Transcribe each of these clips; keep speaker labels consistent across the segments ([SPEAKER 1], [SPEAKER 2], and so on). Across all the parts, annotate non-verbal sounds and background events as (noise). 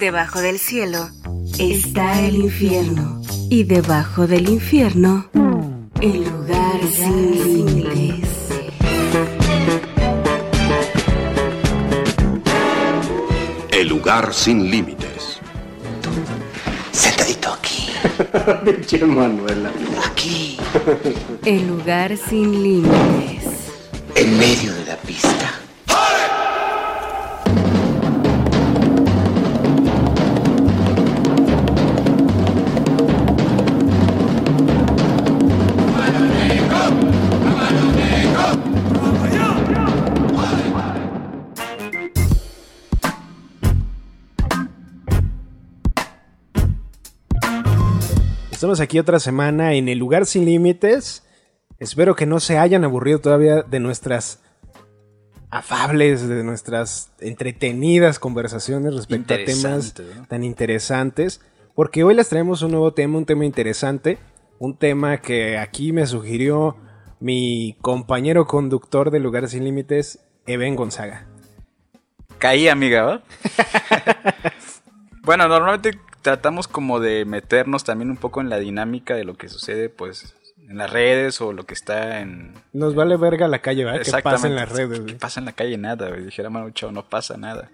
[SPEAKER 1] Debajo del cielo está el infierno. Y debajo del infierno, el lugar sin límites.
[SPEAKER 2] El lugar sin límites.
[SPEAKER 3] Sentadito aquí. (laughs)
[SPEAKER 4] Pinche Manuela.
[SPEAKER 3] Aquí.
[SPEAKER 1] El lugar sin límites.
[SPEAKER 3] En medio de la pista.
[SPEAKER 4] Estamos aquí otra semana en el lugar sin límites. Espero que no se hayan aburrido todavía de nuestras afables, de nuestras entretenidas conversaciones respecto a temas tan interesantes. Porque hoy les traemos un nuevo tema, un tema interesante. Un tema que aquí me sugirió mi compañero conductor de Lugar Sin Límites, Eben Gonzaga.
[SPEAKER 5] Caí, amiga, ¿va? (laughs) bueno, normalmente tratamos como de meternos también un poco en la dinámica de lo que sucede, pues, en las redes o lo que está en...
[SPEAKER 4] Nos vale verga la calle, ¿verdad? Que pasa en las redes.
[SPEAKER 5] ¿Qué pasa en la calle? Nada, güey. Dijera Manu Chao, no pasa nada.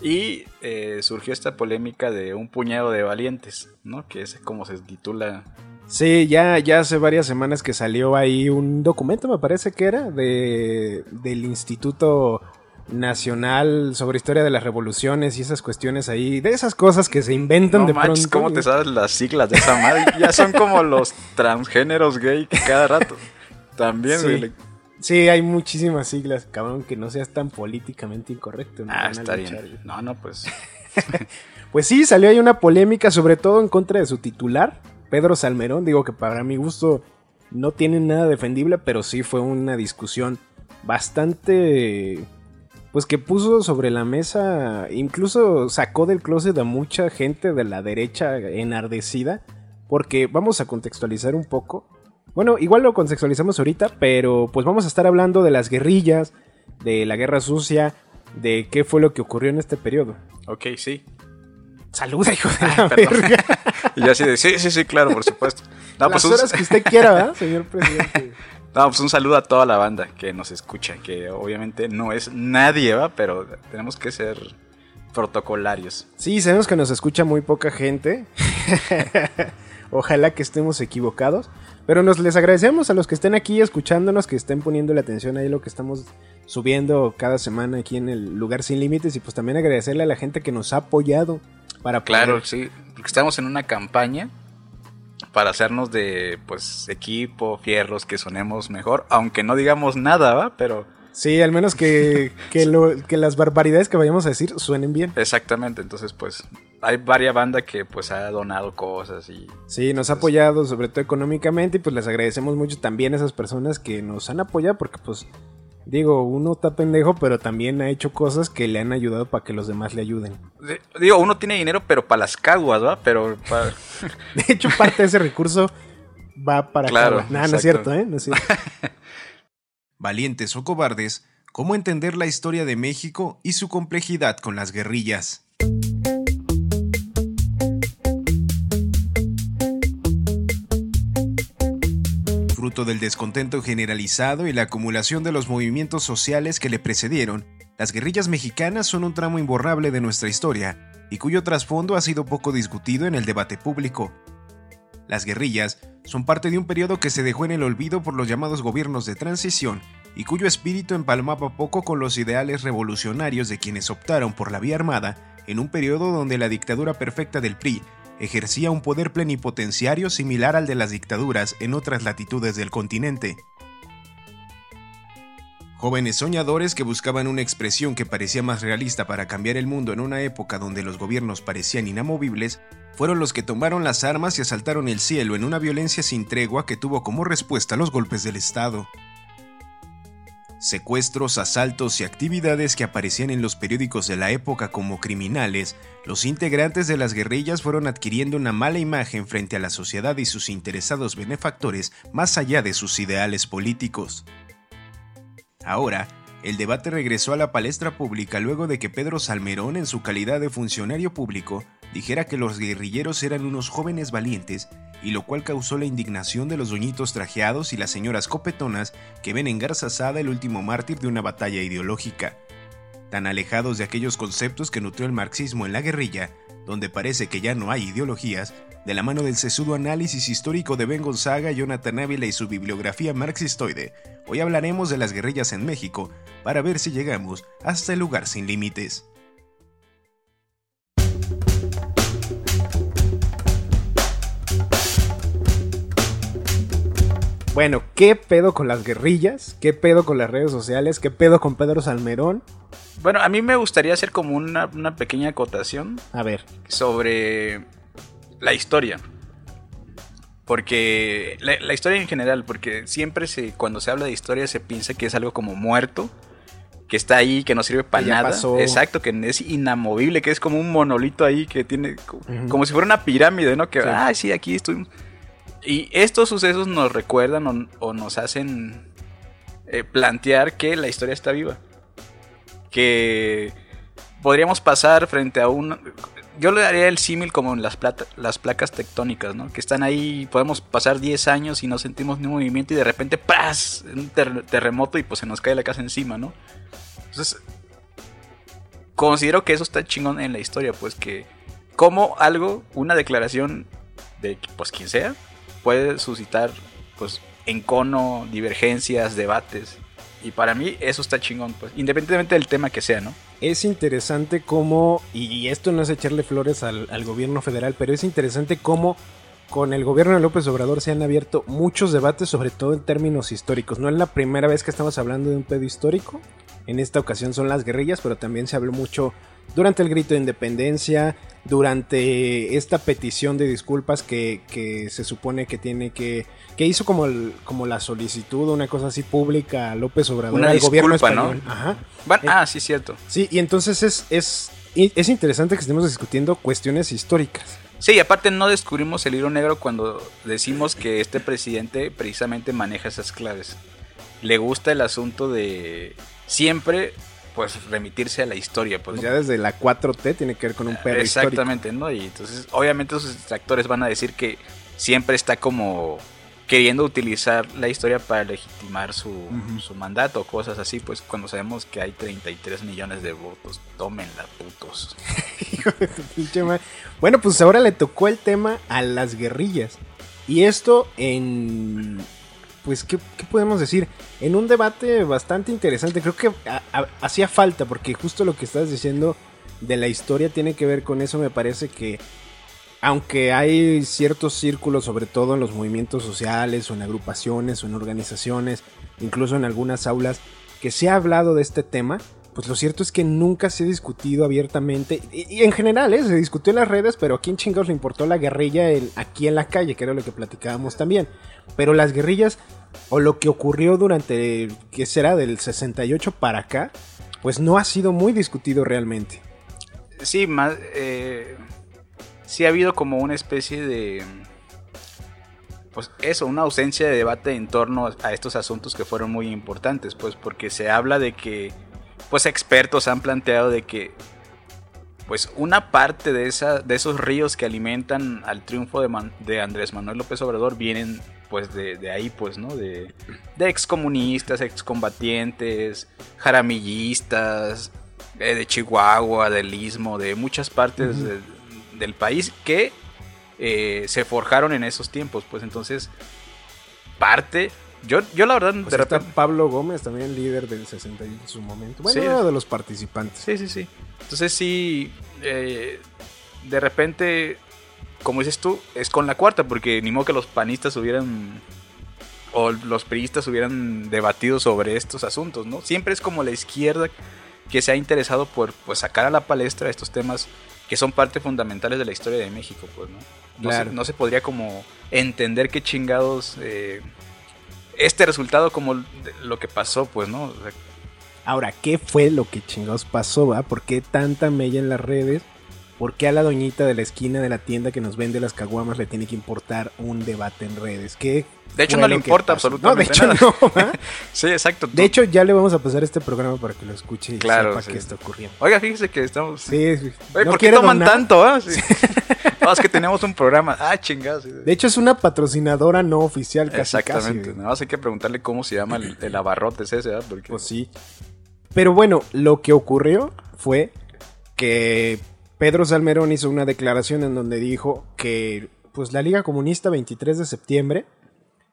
[SPEAKER 5] Y eh, surgió esta polémica de un puñado de valientes, ¿no? Que es como se titula.
[SPEAKER 4] Sí, ya, ya hace varias semanas que salió ahí un documento, me parece que era, de, del Instituto Nacional sobre Historia de las Revoluciones y esas cuestiones ahí, de esas cosas que se inventan
[SPEAKER 5] No
[SPEAKER 4] de
[SPEAKER 5] manches,
[SPEAKER 4] pronto.
[SPEAKER 5] ¿cómo te sabes las siglas de esa madre? Ya son como los transgéneros gay cada rato. También,
[SPEAKER 4] Sí.
[SPEAKER 5] güey. le-
[SPEAKER 4] Sí, hay muchísimas siglas, cabrón, que no seas tan políticamente incorrecto. ¿no?
[SPEAKER 5] Ah, está bien. No, no, pues. (laughs)
[SPEAKER 4] Pues sí, salió ahí una polémica, sobre todo en contra de su titular, Pedro Salmerón. Digo que para mi gusto no tiene nada defendible, pero sí fue una discusión bastante. Pues que puso sobre la mesa, incluso sacó del closet a mucha gente de la derecha enardecida, porque vamos a contextualizar un poco. Bueno, igual lo contextualizamos ahorita, pero pues vamos a estar hablando de las guerrillas, de la guerra sucia, de qué fue lo que ocurrió en este periodo.
[SPEAKER 5] Ok, sí.
[SPEAKER 4] Saluda, hijo de (laughs) la verga. (laughs)
[SPEAKER 5] Y yo así de, sí, sí, sí, claro, por supuesto. No,
[SPEAKER 4] Las
[SPEAKER 5] pues
[SPEAKER 4] horas que usted quiera, ¿verdad, (laughs) señor presidente?
[SPEAKER 5] No, pues un saludo a toda la banda que nos escucha, que obviamente no es nadie, ¿va? Pero tenemos que ser protocolarios.
[SPEAKER 4] Sí, sabemos que nos escucha muy poca gente. (laughs) Ojalá que estemos equivocados. Pero nos les agradecemos a los que estén aquí escuchándonos, que estén poniendo la atención ahí lo que estamos subiendo cada semana aquí en el lugar sin límites. Y pues también agradecerle a la gente que nos ha apoyado para poder-
[SPEAKER 5] Claro, sí, porque estamos en una campaña para hacernos de, pues, equipo, fierros, que sonemos mejor, aunque no digamos nada, ¿va? Pero
[SPEAKER 4] Sí, al menos que, (laughs) que, lo- que las barbaridades que vayamos a decir suenen bien.
[SPEAKER 5] exactamente, entonces, pues, hay varias bandas que, pues, ha donado cosas y...
[SPEAKER 4] Sí, nos ha apoyado sobre todo económicamente y pues les agradecemos mucho también a esas personas que nos han apoyado porque pues digo, uno está pendejo pero también ha hecho cosas que le han ayudado para que los demás le ayuden.
[SPEAKER 5] de- Digo, uno tiene dinero, pero para las caguas, ¿va? Pero para... (laughs)
[SPEAKER 4] De hecho, parte de ese recurso va para
[SPEAKER 5] Claro.
[SPEAKER 4] Nah, no es cierto, ¿eh? No es cierto. (laughs)
[SPEAKER 6] Valientes o cobardes, cómo entender la historia de México y su complejidad con las guerrillas. Fruto del descontento generalizado y la acumulación de los movimientos sociales que le precedieron, las guerrillas mexicanas son un tramo imborrable de nuestra historia y cuyo trasfondo ha sido poco discutido en el debate público. Las guerrillas son parte de un periodo que se dejó en el olvido por los llamados gobiernos de transición y cuyo espíritu empalmaba poco con los ideales revolucionarios de quienes optaron por la vía armada en un periodo donde la dictadura perfecta del PRI ejercía un poder plenipotenciario similar al de las dictaduras en otras latitudes del continente. Jóvenes soñadores que buscaban una expresión que parecía más realista para cambiar el mundo en una época donde los gobiernos parecían inamovibles, fueron los que tomaron las armas y asaltaron el cielo en una violencia sin tregua que tuvo como respuesta los golpes del Estado. Secuestros, asaltos y actividades que aparecían en los periódicos de la época como criminales, los integrantes de las guerrillas fueron adquiriendo una mala imagen frente a la sociedad y sus interesados benefactores más allá de sus ideales políticos. Ahora, el debate regresó a la palestra pública luego de que Pedro Salmerón, en su calidad de funcionario público, dijera que los guerrilleros eran unos jóvenes valientes, y lo cual causó la indignación de los doñitos trajeados y las señoras copetonas que ven en Garza Sada el último mártir de una batalla ideológica. Tan alejados de aquellos conceptos que nutrió el marxismo en la guerrilla, donde parece que ya no hay ideologías, de la mano del sesudo análisis histórico de Ben Gonzaga, Jonathan Ávila y su bibliografía marxistoide, hoy hablaremos de las guerrillas en México para ver si llegamos hasta el lugar sin límites.
[SPEAKER 4] Bueno, ¿qué pedo con las guerrillas? ¿Qué pedo con las redes sociales? ¿Qué pedo con Pedro Salmerón?
[SPEAKER 5] Bueno, a mí me gustaría hacer como una, una pequeña acotación
[SPEAKER 4] A ver,
[SPEAKER 5] sobre la historia. Porque la, la historia en general, porque siempre se, cuando se habla de historia se piensa que es algo como muerto, que está ahí, que no sirve para nada.
[SPEAKER 4] pasó.
[SPEAKER 5] Exacto, que es inamovible, que es como un monolito ahí que tiene como si fuera una pirámide, ¿no? Que,
[SPEAKER 4] Sí.
[SPEAKER 5] ah, sí, aquí estoy. Y estos sucesos nos recuerdan o, nos hacen eh, plantear que la historia está viva. Que podríamos pasar frente a un... Yo le daría el símil como en las, placas tectónicas, ¿no? Que están ahí, podemos pasar 10 años y no sentimos ningún movimiento y de repente ¡pras! Un ter- terremoto y pues se nos cae la casa encima, ¿no? Entonces, considero que eso está chingón en la historia, pues que como algo, una declaración de pues quien sea, puede suscitar pues encono, divergencias, debates. Y para mí eso está chingón, pues, independientemente del tema que sea, ¿no?
[SPEAKER 4] es interesante cómo, y esto no es echarle flores al, al gobierno federal, pero es interesante cómo con el gobierno de López Obrador se han abierto muchos debates, sobre todo en términos históricos. No es la primera vez que estamos hablando de un pedo histórico. En esta ocasión son las guerrillas, pero también se habló mucho durante el grito de independencia, durante esta petición de disculpas que, que se supone que tiene que... que hizo como, el- como la solicitud, una cosa así pública a López Obrador,
[SPEAKER 5] Una
[SPEAKER 4] al gobierno español. Ajá. Eh,
[SPEAKER 5] ah, sí, cierto.
[SPEAKER 4] Sí, y entonces es, es, es interesante que estemos discutiendo cuestiones históricas.
[SPEAKER 5] Sí, y aparte no descubrimos el hilo negro cuando decimos que este presidente precisamente maneja esas claves. Le gusta el asunto de siempre pues remitirse a la historia, pues,
[SPEAKER 4] Pues ya desde la 4T tiene que ver con un perro histórico.
[SPEAKER 5] Exactamente, ¿no? Y entonces, obviamente sus detractores van a decir que siempre está como queriendo utilizar la historia para legitimar su,
[SPEAKER 4] Ujú.
[SPEAKER 5] su mandato cosas así, pues cuando sabemos que hay 33 millones de votos, tómenla, putos. (laughs)
[SPEAKER 4] Bueno, pues ahora le tocó el tema a las guerrillas. Y esto en... Pues, ¿qué, qué podemos decir? En un debate bastante interesante. Creo que hacía falta, porque justo lo que estás diciendo de la historia tiene que ver con eso. Me parece que, aunque hay ciertos círculos, sobre todo en los movimientos sociales, o en agrupaciones, o en organizaciones, incluso en algunas aulas, que se ha hablado de este tema, pues lo cierto es que nunca se ha discutido abiertamente. Y, en general, ¿eh? se discutió en las redes, pero a quién chingados le importó la guerrilla aquí en la calle, que era lo que platicábamos también. Pero las guerrillas, o lo que ocurrió durante, ¿qué será? Del 68 para acá, pues no ha sido muy discutido realmente.
[SPEAKER 5] Sí, más, eh, sí ha habido como una especie de, pues eso, una ausencia de debate en torno a estos asuntos que fueron muy importantes, pues porque se habla de que, pues expertos han planteado de que, pues una parte de esa, de esos ríos que alimentan al triunfo de, Man- de Andrés Manuel López Obrador vienen, pues de, de ahí, pues, ¿no? De, de excomunistas, excombatientes, jaramillistas, eh, de Chihuahua, del Istmo, de muchas partes de- del país que eh, se forjaron en esos tiempos. Pues entonces, parte. Yo, yo la verdad,
[SPEAKER 4] Pues
[SPEAKER 5] de
[SPEAKER 4] está
[SPEAKER 5] repente.
[SPEAKER 4] Pablo Gómez, también líder del 68 en su momento. Bueno,
[SPEAKER 5] Sí.
[SPEAKER 4] era de los participantes.
[SPEAKER 5] Sí, sí, sí. Entonces, sí. eh, de repente, como dices tú, es con la cuarta, porque ni modo que los panistas hubieran. O los priistas hubieran debatido sobre estos asuntos, ¿no? Siempre es como la izquierda que se ha interesado por pues, sacar a la palestra estos temas que son parte fundamentales de la historia de México, pues, ¿no? No,
[SPEAKER 4] Claro.
[SPEAKER 5] se, no se podría como entender qué chingados eh, este resultado como lo que pasó, pues, ¿no?
[SPEAKER 4] Ahora, ¿qué fue lo que chingados pasó? va? ¿Por qué tanta mella en las redes? ¿Por qué a la doñita de la esquina de la tienda que nos vende las caguamas le tiene que importar un debate en redes? ¿Qué
[SPEAKER 5] De hecho, no le
[SPEAKER 4] que
[SPEAKER 5] importa absolutamente
[SPEAKER 4] No, de hecho
[SPEAKER 5] nada.
[SPEAKER 4] no. (laughs)
[SPEAKER 5] Sí, exacto.
[SPEAKER 4] De hecho, ya le vamos a pasar este programa para que lo escuche y
[SPEAKER 5] Claro,
[SPEAKER 4] sepa
[SPEAKER 5] sí.
[SPEAKER 4] qué está ocurriendo.
[SPEAKER 5] Oiga, fíjese que estamos.
[SPEAKER 4] Sí, sí.
[SPEAKER 5] Oye,
[SPEAKER 4] ¿No
[SPEAKER 5] ¿por qué toman
[SPEAKER 4] donar?
[SPEAKER 5] tanto? ah? Sí. (laughs) no, es que tenemos un programa. Ah, chingados.
[SPEAKER 4] De hecho, es una patrocinadora no oficial casi
[SPEAKER 5] Exactamente.
[SPEAKER 4] casi.
[SPEAKER 5] Nada más hay que preguntarle cómo se llama el, el abarrotes ese, ¿verdad? Porque
[SPEAKER 4] Pues sí. Pero bueno, lo que ocurrió fue que Pedro Salmerón hizo una declaración en donde dijo que pues la Liga Comunista 23 de septiembre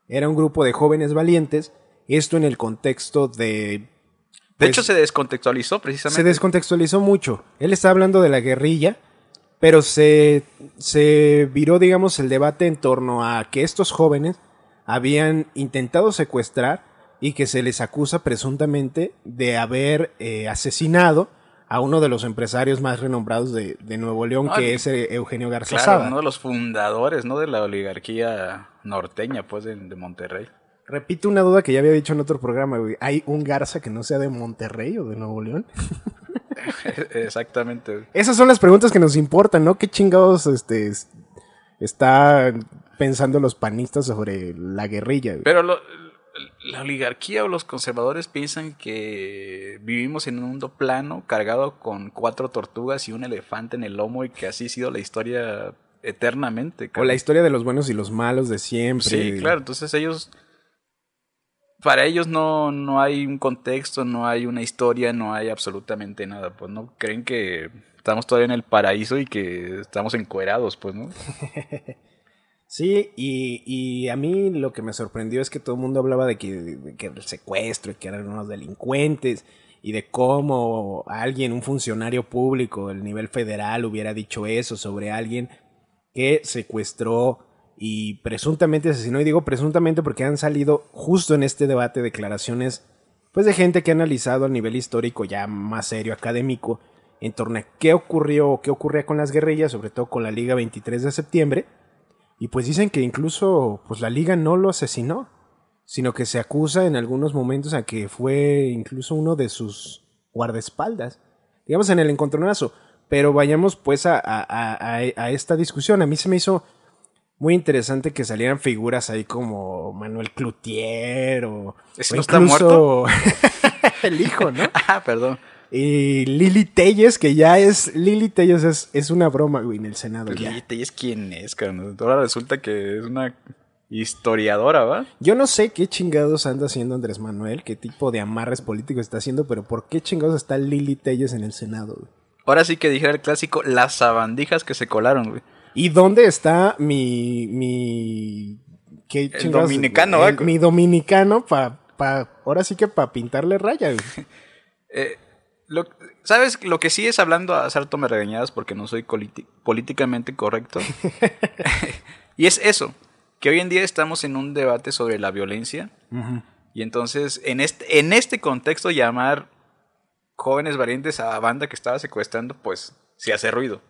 [SPEAKER 4] era un grupo de jóvenes valientes, esto en el contexto de
[SPEAKER 5] de
[SPEAKER 4] pues,
[SPEAKER 5] hecho se descontextualizó
[SPEAKER 4] se
[SPEAKER 5] precisamente.
[SPEAKER 4] descontextualizó mucho. Él está hablando de la guerrilla, pero se, se viró, digamos, el debate en torno a que estos jóvenes habían intentado secuestrar y que se les acusa presuntamente de haber eh, asesinado a uno de los empresarios más renombrados de, de Nuevo León, que es eh, Eugenio Garza
[SPEAKER 5] Claro,
[SPEAKER 4] Sada.
[SPEAKER 5] uno de los fundadores, ¿no? De la oligarquía norteña, pues, de, de Monterrey.
[SPEAKER 4] Repito una duda que ya había dicho en otro programa, güey. ¿Hay un Garza que no sea de Monterrey o de Nuevo León? (laughs)
[SPEAKER 5] Exactamente.
[SPEAKER 4] Esas son las preguntas que nos importan, ¿no? ¿Qué chingados este, es- está pensando los panistas sobre la guerrilla? güey?
[SPEAKER 5] Pero lo- la oligarquía o los conservadores piensan que vivimos en un mundo plano, cargado con cuatro tortugas y un elefante en el lomo y que así ha sido la historia eternamente.
[SPEAKER 4] o la historia de los buenos y los malos de siempre.
[SPEAKER 5] Sí, claro. Entonces ellos, para ellos no, no hay un contexto, no hay una historia, no hay absolutamente nada. Pues no creen que estamos todavía en el paraíso y que estamos encuerados, pues, ¿no? (laughs)
[SPEAKER 4] Sí, y, y a mí lo que me sorprendió es que todo el mundo hablaba de que, de que el secuestro y que eran unos delincuentes y de cómo alguien, un funcionario público del nivel federal hubiera dicho eso sobre alguien que secuestró y presuntamente asesinó. Y digo presuntamente porque han salido justo en este debate declaraciones pues de gente que ha analizado a nivel histórico ya más serio, académico, en torno a qué ocurrió o qué ocurría con las guerrillas, sobre todo con la Liga 23 de septiembre. Y pues dicen que incluso pues la liga no lo asesinó, sino que se acusa en algunos momentos a que fue incluso uno de sus guardaespaldas, digamos en el encontronazo. Pero vayamos pues a, a- a- esta discusión. A mí se me hizo muy interesante que salieran figuras ahí como Manuel Cloutier o,
[SPEAKER 5] ¿Ese
[SPEAKER 4] o
[SPEAKER 5] no está
[SPEAKER 4] incluso (laughs) el hijo, ¿no? (laughs)
[SPEAKER 5] Ah, perdón.
[SPEAKER 4] Y Lili Telles, que ya es. Lili Telles es, es una broma, güey, en el Senado.
[SPEAKER 5] Lili Telles, ¿quién es, cabrón? Ahora resulta que es una historiadora, ¿va?
[SPEAKER 4] Yo no sé qué chingados anda haciendo Andrés Manuel, qué tipo de amarres políticos está haciendo, pero ¿por qué chingados está Lili Telles en el Senado? güey?
[SPEAKER 5] Ahora sí que dijera el clásico, las sabandijas que se colaron, güey.
[SPEAKER 4] ¿Y dónde está mi. mi. qué
[SPEAKER 5] El dominicano,
[SPEAKER 4] el-
[SPEAKER 5] ¿va?
[SPEAKER 4] mi dominicano para. Pa, ahora sí que para pintarle raya, güey. (laughs)
[SPEAKER 5] Eh, lo- ¿Sabes? Lo que sí es hablando a Sarto me regañadas porque no soy políticamente correcto. (laughs) (laughs) y es eso, que hoy en día estamos en un debate sobre la violencia. Y entonces, en este, en este contexto, llamar jóvenes valientes a banda que estaba secuestrando, pues se hace ruido.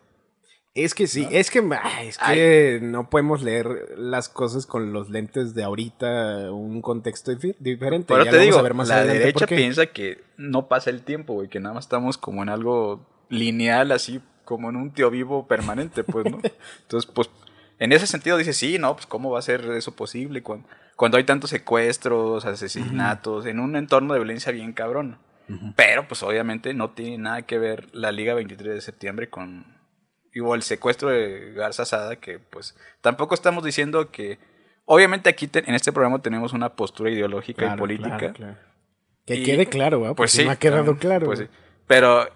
[SPEAKER 4] Es que sí, es que, ay, es que no podemos leer las cosas con los lentes de ahorita, un contexto diferente.
[SPEAKER 5] Pero
[SPEAKER 4] Ya
[SPEAKER 5] te digo,
[SPEAKER 4] a ver más
[SPEAKER 5] la derecha piensa que no pasa el tiempo, güey, que nada más estamos como en algo lineal, así como en un tío vivo permanente, pues, ¿no? (laughs) Entonces, pues, en ese sentido dice, sí, no, pues, ¿cómo va a ser eso posible cuando, cuando hay tantos secuestros, asesinatos, en un entorno de violencia bien cabrón? Pero, pues, obviamente no tiene nada que ver la Liga 23 de septiembre con... O el secuestro de Garza Sada, que pues tampoco estamos diciendo que... Obviamente aquí te- en este programa tenemos una postura ideológica y política.
[SPEAKER 4] claro, claro. Que
[SPEAKER 5] Y-
[SPEAKER 4] quede claro, ¿verdad?
[SPEAKER 5] Pues sí.
[SPEAKER 4] me ha quedado claro.
[SPEAKER 5] pues sí. Pero.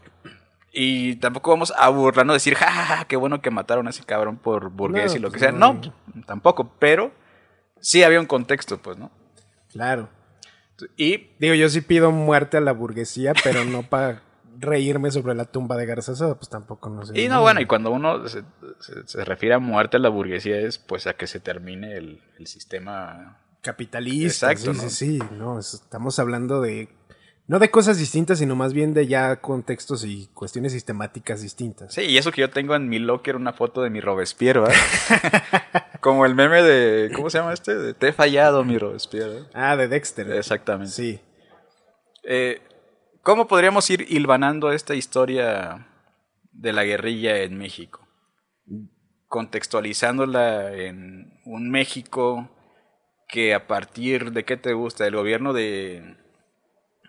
[SPEAKER 5] Y tampoco vamos a burlarnos, decir, ja, ja, ja, qué bueno que mataron a ese cabrón por burgués
[SPEAKER 4] No,
[SPEAKER 5] y lo que
[SPEAKER 4] pues
[SPEAKER 5] sea.
[SPEAKER 4] no.
[SPEAKER 5] No, tampoco. Pero sí había un contexto, pues, ¿no?
[SPEAKER 4] Claro.
[SPEAKER 5] Y
[SPEAKER 4] Digo, yo sí pido muerte a la burguesía, pero no para (laughs) reírme sobre la tumba de Garza Sada, pues tampoco no sé.
[SPEAKER 5] Y no, bueno, y cuando uno se, se- se refiere a muerte a la burguesía es pues a que se termine el, el sistema.
[SPEAKER 4] Capitalista.
[SPEAKER 5] Exacto,
[SPEAKER 4] sí,
[SPEAKER 5] ¿no?
[SPEAKER 4] sí, sí. No, es- estamos hablando de. No de cosas distintas, sino más bien de ya contextos y cuestiones sistemáticas distintas.
[SPEAKER 5] Sí, y eso que yo tengo en mi locker una foto de mi Robespierre, ¿verdad? (laughs) Como el meme de. ¿Cómo se llama este? De Te he fallado, mi Robespierre. ¿eh?
[SPEAKER 4] Ah, de Dexter.
[SPEAKER 5] Exactamente.
[SPEAKER 4] Sí.
[SPEAKER 5] Eh, ¿Cómo podríamos ir hilvanando esta historia de la guerrilla en México. Contextualizándola en un México que a partir de qué te gusta, el gobierno de,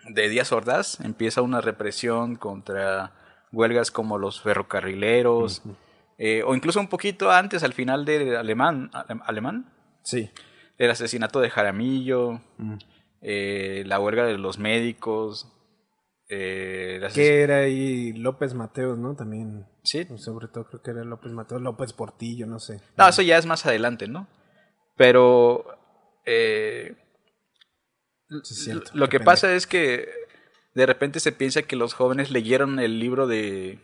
[SPEAKER 5] de Díaz Ordaz empieza una represión contra huelgas como los ferrocarrileros, eh, o incluso un poquito antes, al final de Alemán, Alemán,
[SPEAKER 4] Sí.
[SPEAKER 5] el asesinato de Jaramillo, eh, la huelga de los médicos, eh,
[SPEAKER 4] Que era ahí López Mateos, ¿no? También.
[SPEAKER 5] Sí.
[SPEAKER 4] Sobre todo creo que era López Mateos, López Portillo, no sé.
[SPEAKER 5] No, eso ya es más adelante, ¿no? Pero eh,
[SPEAKER 4] Sí,
[SPEAKER 5] lo que pasa es que de repente se piensa que los jóvenes leyeron el libro de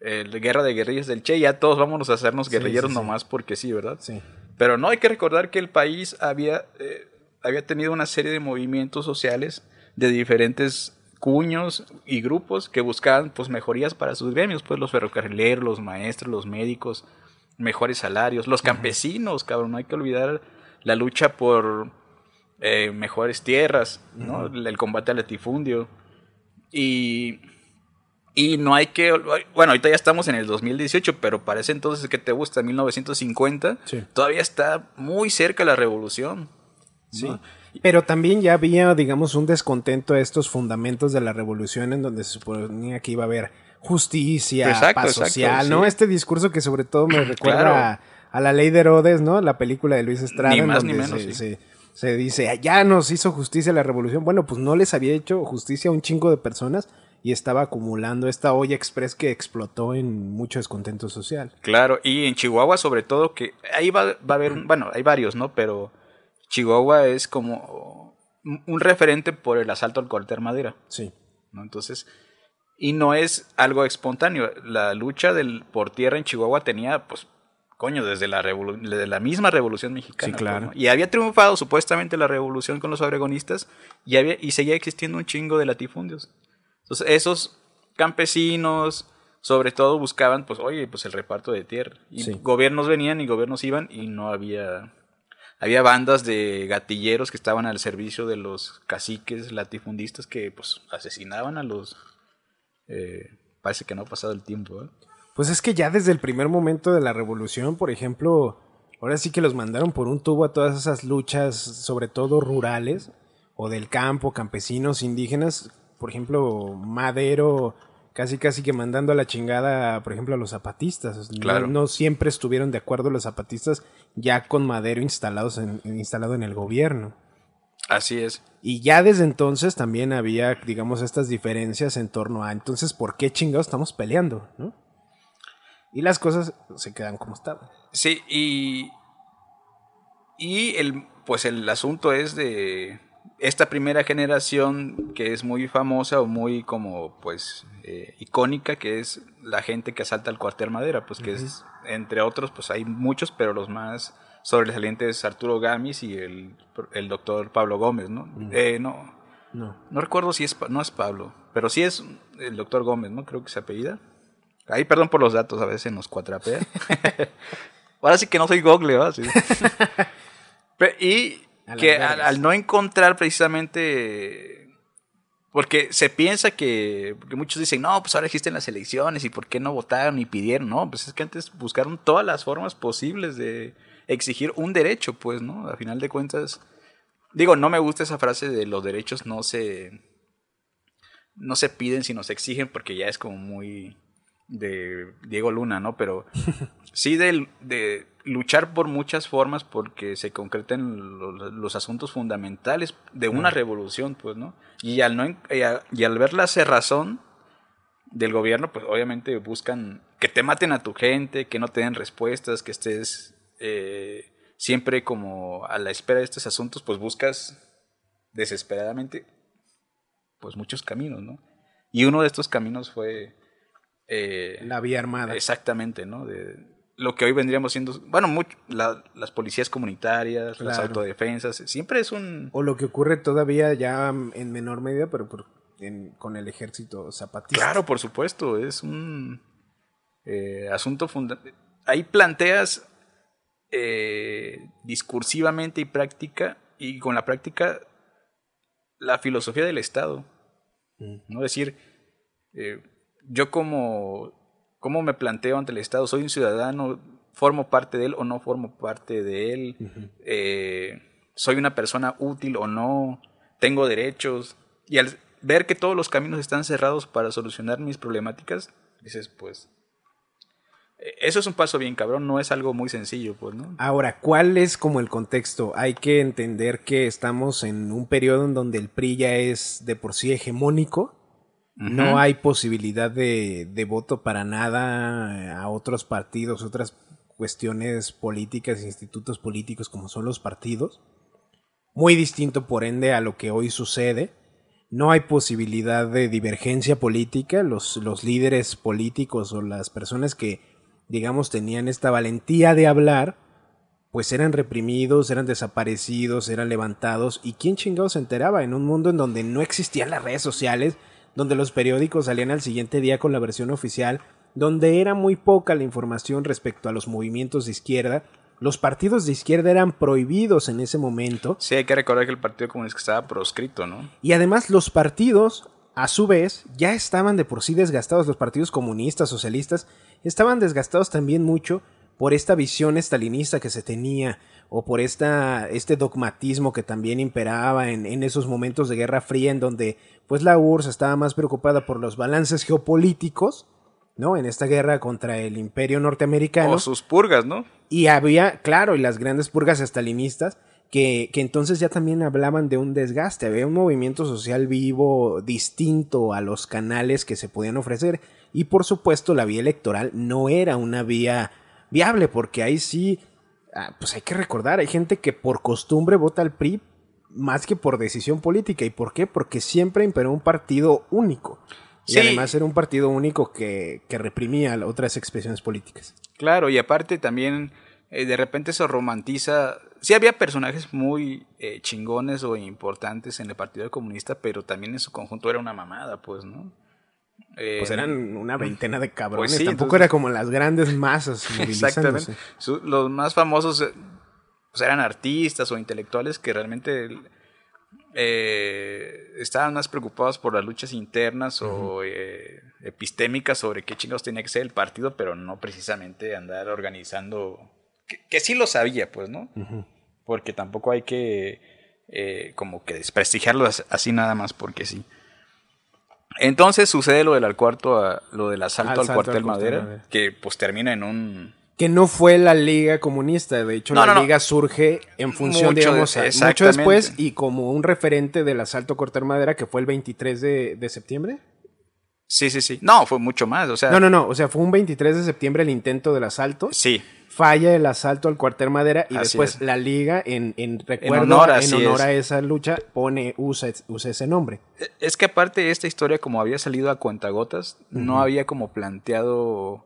[SPEAKER 5] eh, Guerra de Guerrillas del Che, y ya todos vámonos a hacernos guerrilleros
[SPEAKER 4] sí, sí.
[SPEAKER 5] nomás porque sí, ¿verdad?
[SPEAKER 4] Sí.
[SPEAKER 5] Pero no hay que recordar que el país había, eh, había tenido una serie de movimientos sociales de diferentes cuños y grupos que buscaban pues mejorías para sus gremios, pues los ferrocarrileros, los maestros, los médicos, mejores salarios, los campesinos, cabrón, no hay que olvidar la lucha por eh, mejores tierras, ¿no? El combate al latifundio. Y, y no hay que, bueno, ahorita ya estamos en el 2018, pero para ese entonces que te gusta, 1950,
[SPEAKER 4] Sí.
[SPEAKER 5] todavía está muy cerca la revolución.
[SPEAKER 4] Sí.
[SPEAKER 5] ¿no?
[SPEAKER 4] Pero también ya había, digamos, un descontento a estos fundamentos de la revolución en donde se suponía que iba a haber justicia,
[SPEAKER 5] Exacto,
[SPEAKER 4] paz
[SPEAKER 5] exacto,
[SPEAKER 4] social, ¿no? Este discurso que sobre todo me (clears throat) recuerda
[SPEAKER 5] Claro.
[SPEAKER 4] a, a la ley de Herodes, ¿no? La película de Luis Estrada,
[SPEAKER 5] Ni
[SPEAKER 4] en
[SPEAKER 5] más
[SPEAKER 4] donde
[SPEAKER 5] ni menos,
[SPEAKER 4] se,
[SPEAKER 5] sí.
[SPEAKER 4] se- se dice, ya nos hizo justicia la revolución. Bueno, pues no les había hecho justicia a un chingo de personas y estaba acumulando esta olla express que explotó en mucho descontento social.
[SPEAKER 5] Claro, y en Chihuahua sobre todo, que ahí va, va a haber, un- (clears throat) bueno, hay varios, ¿no? Pero Chihuahua es como un referente por el asalto al cuartel madera,
[SPEAKER 4] Sí.
[SPEAKER 5] ¿no? Entonces, y no es algo espontáneo. La lucha del, por tierra en Chihuahua tenía, pues, coño, desde la, desde la misma revolución mexicana.
[SPEAKER 4] Sí, claro.
[SPEAKER 5] ¿no? Y había triunfado supuestamente la revolución con los obregonistas y, había, y seguía existiendo un chingo de latifundios. Entonces, esos campesinos, sobre todo, buscaban, pues, oye, pues el reparto de tierra. Y
[SPEAKER 4] Sí.
[SPEAKER 5] gobiernos venían y gobiernos iban y no había... Había bandas de gatilleros que estaban al servicio de los caciques latifundistas que, pues, asesinaban a los... eh, parece que no ha pasado el tiempo, ¿eh?
[SPEAKER 4] Pues es que ya desde el primer momento de la revolución, por ejemplo, ahora sí que los mandaron por un tubo a todas esas luchas, sobre todo rurales, o del campo, campesinos, indígenas, por ejemplo, Madero, casi casi que mandando a la chingada, por ejemplo, a los zapatistas. No- siempre estuvieron de acuerdo los zapatistas ya con Madero instalados en, instalado en el gobierno.
[SPEAKER 5] Así es.
[SPEAKER 4] Y ya desde entonces también había, digamos, estas diferencias en torno a, entonces, ¿por qué chingados estamos peleando? ¿no? Y las cosas se quedan como estaban.
[SPEAKER 5] Sí, y, y el, pues el asunto es de esta primera generación que es muy famosa o muy como pues eh, icónica, que es la gente que asalta el cuartel Madera, pues que es, entre otros, pues hay muchos, pero los más sobresalientes es Arturo Gamis y el, el doctor Pablo Gómez, ¿no? Eh, no,
[SPEAKER 4] No.
[SPEAKER 5] no recuerdo si es, no es Pablo, pero sí es el doctor Gómez, ¿no? Creo que se apellida. Ahí, perdón por los datos, a veces nos cuatrapea. (laughs) Ahora sí que no soy Google, ¿verdad? Sí. (laughs) Y que al no encontrar precisamente... Porque se piensa que... Porque muchos dicen, no, pues ahora existen las elecciones y por qué no votaron y pidieron. No, pues es que antes buscaron todas las formas posibles de exigir un derecho, pues, ¿no? A final de cuentas... Digo, no me gusta esa frase de los derechos no se... No se piden, sino se exigen porque ya es como muy de Diego Luna, ¿no? Pero (laughs) sí de, de luchar por muchas formas porque se concreten los, los asuntos fundamentales de una revolución, pues, ¿no? Y al, no, y a- y al ver la cerrazón del gobierno, pues obviamente buscan que te maten a tu gente, que no te den respuestas, que estés eh, siempre como a la espera de estos asuntos, pues buscas desesperadamente pues muchos caminos, ¿no? Y uno de estos caminos fue eh,
[SPEAKER 4] La vía armada.
[SPEAKER 5] Exactamente, ¿no? De lo que hoy vendríamos siendo, bueno, much- la- las policías comunitarias, las autodefensas, siempre es un...
[SPEAKER 4] O lo que ocurre todavía ya mm, en menor medida, pero por- en- con el ejército zapatista.
[SPEAKER 5] Claro, por supuesto, es un eh, asunto fundamental. Ahí planteas eh, discursivamente y práctica, y con la práctica, la filosofía del Estado. ¿no? Es decir, eh, yo como, ¿Cómo me planteo ante el Estado? ¿Soy un ciudadano? ¿Formo parte de él o no formo parte de él? Eh, ¿Soy una persona útil o no? ¿Tengo derechos? Y al ver que todos los caminos están cerrados para solucionar mis problemáticas, dices, pues, eh, eso es un paso bien cabrón, no es algo muy sencillo, pues, ¿no?
[SPEAKER 4] Ahora, ¿cuál es como el contexto? Hay que entender que estamos en un periodo en donde el PRI ya es de por sí hegemónico. No hay posibilidad de, de voto para nada a otros partidos, otras cuestiones políticas, institutos políticos como son los partidos. Muy distinto, por ende, a lo que hoy sucede. No hay posibilidad de divergencia política. Los, los líderes políticos o las personas que digamos, tenían esta valentía de hablar, pues eran reprimidos, eran desaparecidos, eran levantados. ¿Y quién chingado se enteraba en un mundo en donde no existían las redes sociales, donde los periódicos salían al siguiente día con la versión oficial, donde era muy poca la información respecto a los movimientos de izquierda? Los partidos de izquierda eran prohibidos en ese momento.
[SPEAKER 5] Sí, hay que recordar que el Partido Comunista estaba proscrito, ¿no?
[SPEAKER 4] Y además los partidos, a su vez, ya estaban de por sí desgastados, los partidos comunistas, socialistas, estaban desgastados también mucho por esta visión estalinista que se tenía o por esta, este dogmatismo que también imperaba en, en, esos momentos de Guerra Fría en donde pues la URSS estaba más preocupada por los balances geopolíticos, ¿no? En esta guerra contra el imperio norteamericano.
[SPEAKER 5] O sus purgas, ¿no?
[SPEAKER 4] Y había, claro, y las grandes purgas estalinistas que, que entonces ya también hablaban de un desgaste, había un movimiento social vivo distinto a los canales que se podían ofrecer y por supuesto la vía electoral no era una vía viable, porque ahí sí, ah, pues hay que recordar, hay gente que por costumbre vota al PRI más que por decisión política. ¿Y por qué? Porque siempre imperó un partido único. Y además era un partido único que, que reprimía otras expresiones políticas.
[SPEAKER 5] Claro, y aparte también eh, de repente se romantiza. Sí había personajes muy eh, chingones o importantes en el Partido Comunista, pero también en su conjunto era una mamada, pues, ¿no?
[SPEAKER 4] Pues eran una veintena de cabrones. Pues Tampoco era como las grandes masas (laughs) Exactamente.
[SPEAKER 5] los más famosos eh, pues eran artistas o intelectuales que realmente eh, estaban más preocupados por las luchas internas o eh, epistémicas sobre qué chingados tenía que ser el partido, pero no precisamente andar organizando. Que, sí lo sabía, pues, ¿no? Porque tampoco hay que como que desprestigiarlo así nada más porque sí. Entonces sucede lo del cuarto, lo del asalto, al, cuartel Madera, que pues termina en un
[SPEAKER 4] que no fue la Liga Comunista, de hecho la Liga surge en función, digamos, mucho después y como un referente del asalto a Cuartel Madera que fue el 23 de, de septiembre.
[SPEAKER 5] Sí, sí, sí. No, fue mucho más, o sea.
[SPEAKER 4] No, no, no, o sea, fue un 23 de septiembre el intento del asalto.
[SPEAKER 5] Sí
[SPEAKER 4] falla el asalto al cuartel Madera y después la liga en, en recuerdo, en honor, a esa lucha, pone, usa, usa, ese nombre.
[SPEAKER 5] E, es que aparte de esta historia, como había salido a cuentagotas, no había como planteado...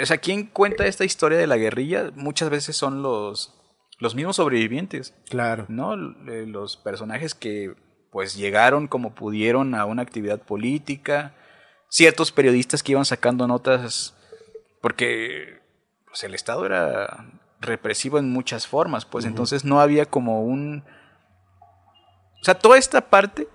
[SPEAKER 5] O sea, ¿quién cuenta esta historia de la guerrilla? Muchas veces son los, los mismos sobrevivientes.
[SPEAKER 4] Claro.
[SPEAKER 5] ¿No? Los personajes que pues llegaron como pudieron a una actividad política. Ciertos periodistas que iban sacando notas porque pues el Estado era represivo en muchas formas, pues entonces no había como un... O sea, toda esta parte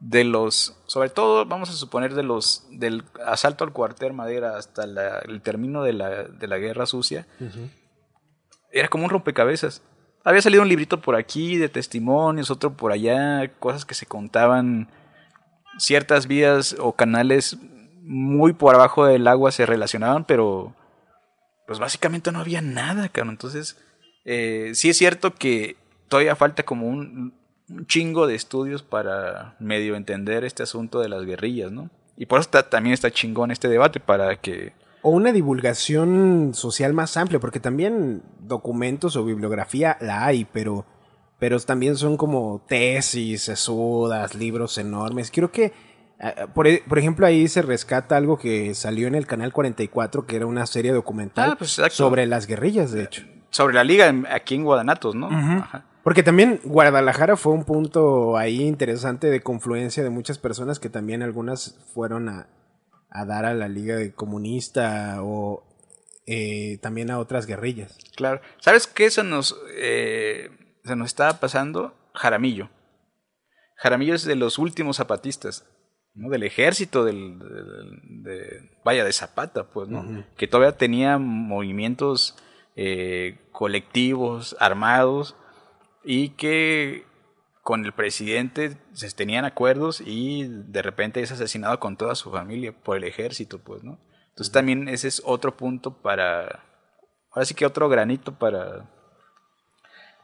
[SPEAKER 5] de los, sobre todo vamos a suponer de los, del asalto al cuartel Madera hasta el término de la, de la guerra sucia, era como un rompecabezas. Había salido un librito por aquí de testimonios, otro por allá, cosas que se contaban, ciertas vías o canales muy por abajo del agua se relacionaban, pero pues básicamente no había nada, cabrón. Entonces, eh, sí es cierto que todavía falta como un, chingo de estudios para medio entender este asunto de las guerrillas, ¿no? Y por eso también está chingón este debate para que...
[SPEAKER 4] O una divulgación social más amplia, porque también documentos o bibliografía la hay, pero, pero también son como tesis, sesudas, libros enormes. Creo que por, por, ejemplo, ahí se rescata algo que salió en el canal 44, que era una serie documental ah, pues, sobre las guerrillas, de hecho.
[SPEAKER 5] Sobre la liga aquí en Guadanatos, ¿no?
[SPEAKER 4] Porque también Guadalajara fue un punto ahí interesante de confluencia de muchas personas que también algunas fueron a, dar a la liga comunista o eh, también a otras guerrillas.
[SPEAKER 5] Claro. ¿Sabes qué eso nos, eh, se nos estaba pasando? Jaramillo. Jaramillo es de los últimos zapatistas. ¿No? Del ejército, del, del- de, vaya, de Zapata, pues, ¿no? Que todavía tenía movimientos eh, colectivos, armados, y que con el presidente se tenían acuerdos y de repente es asesinado con toda su familia por el ejército, pues, ¿no? Entonces también ese es otro punto para, ahora sí que otro granito para,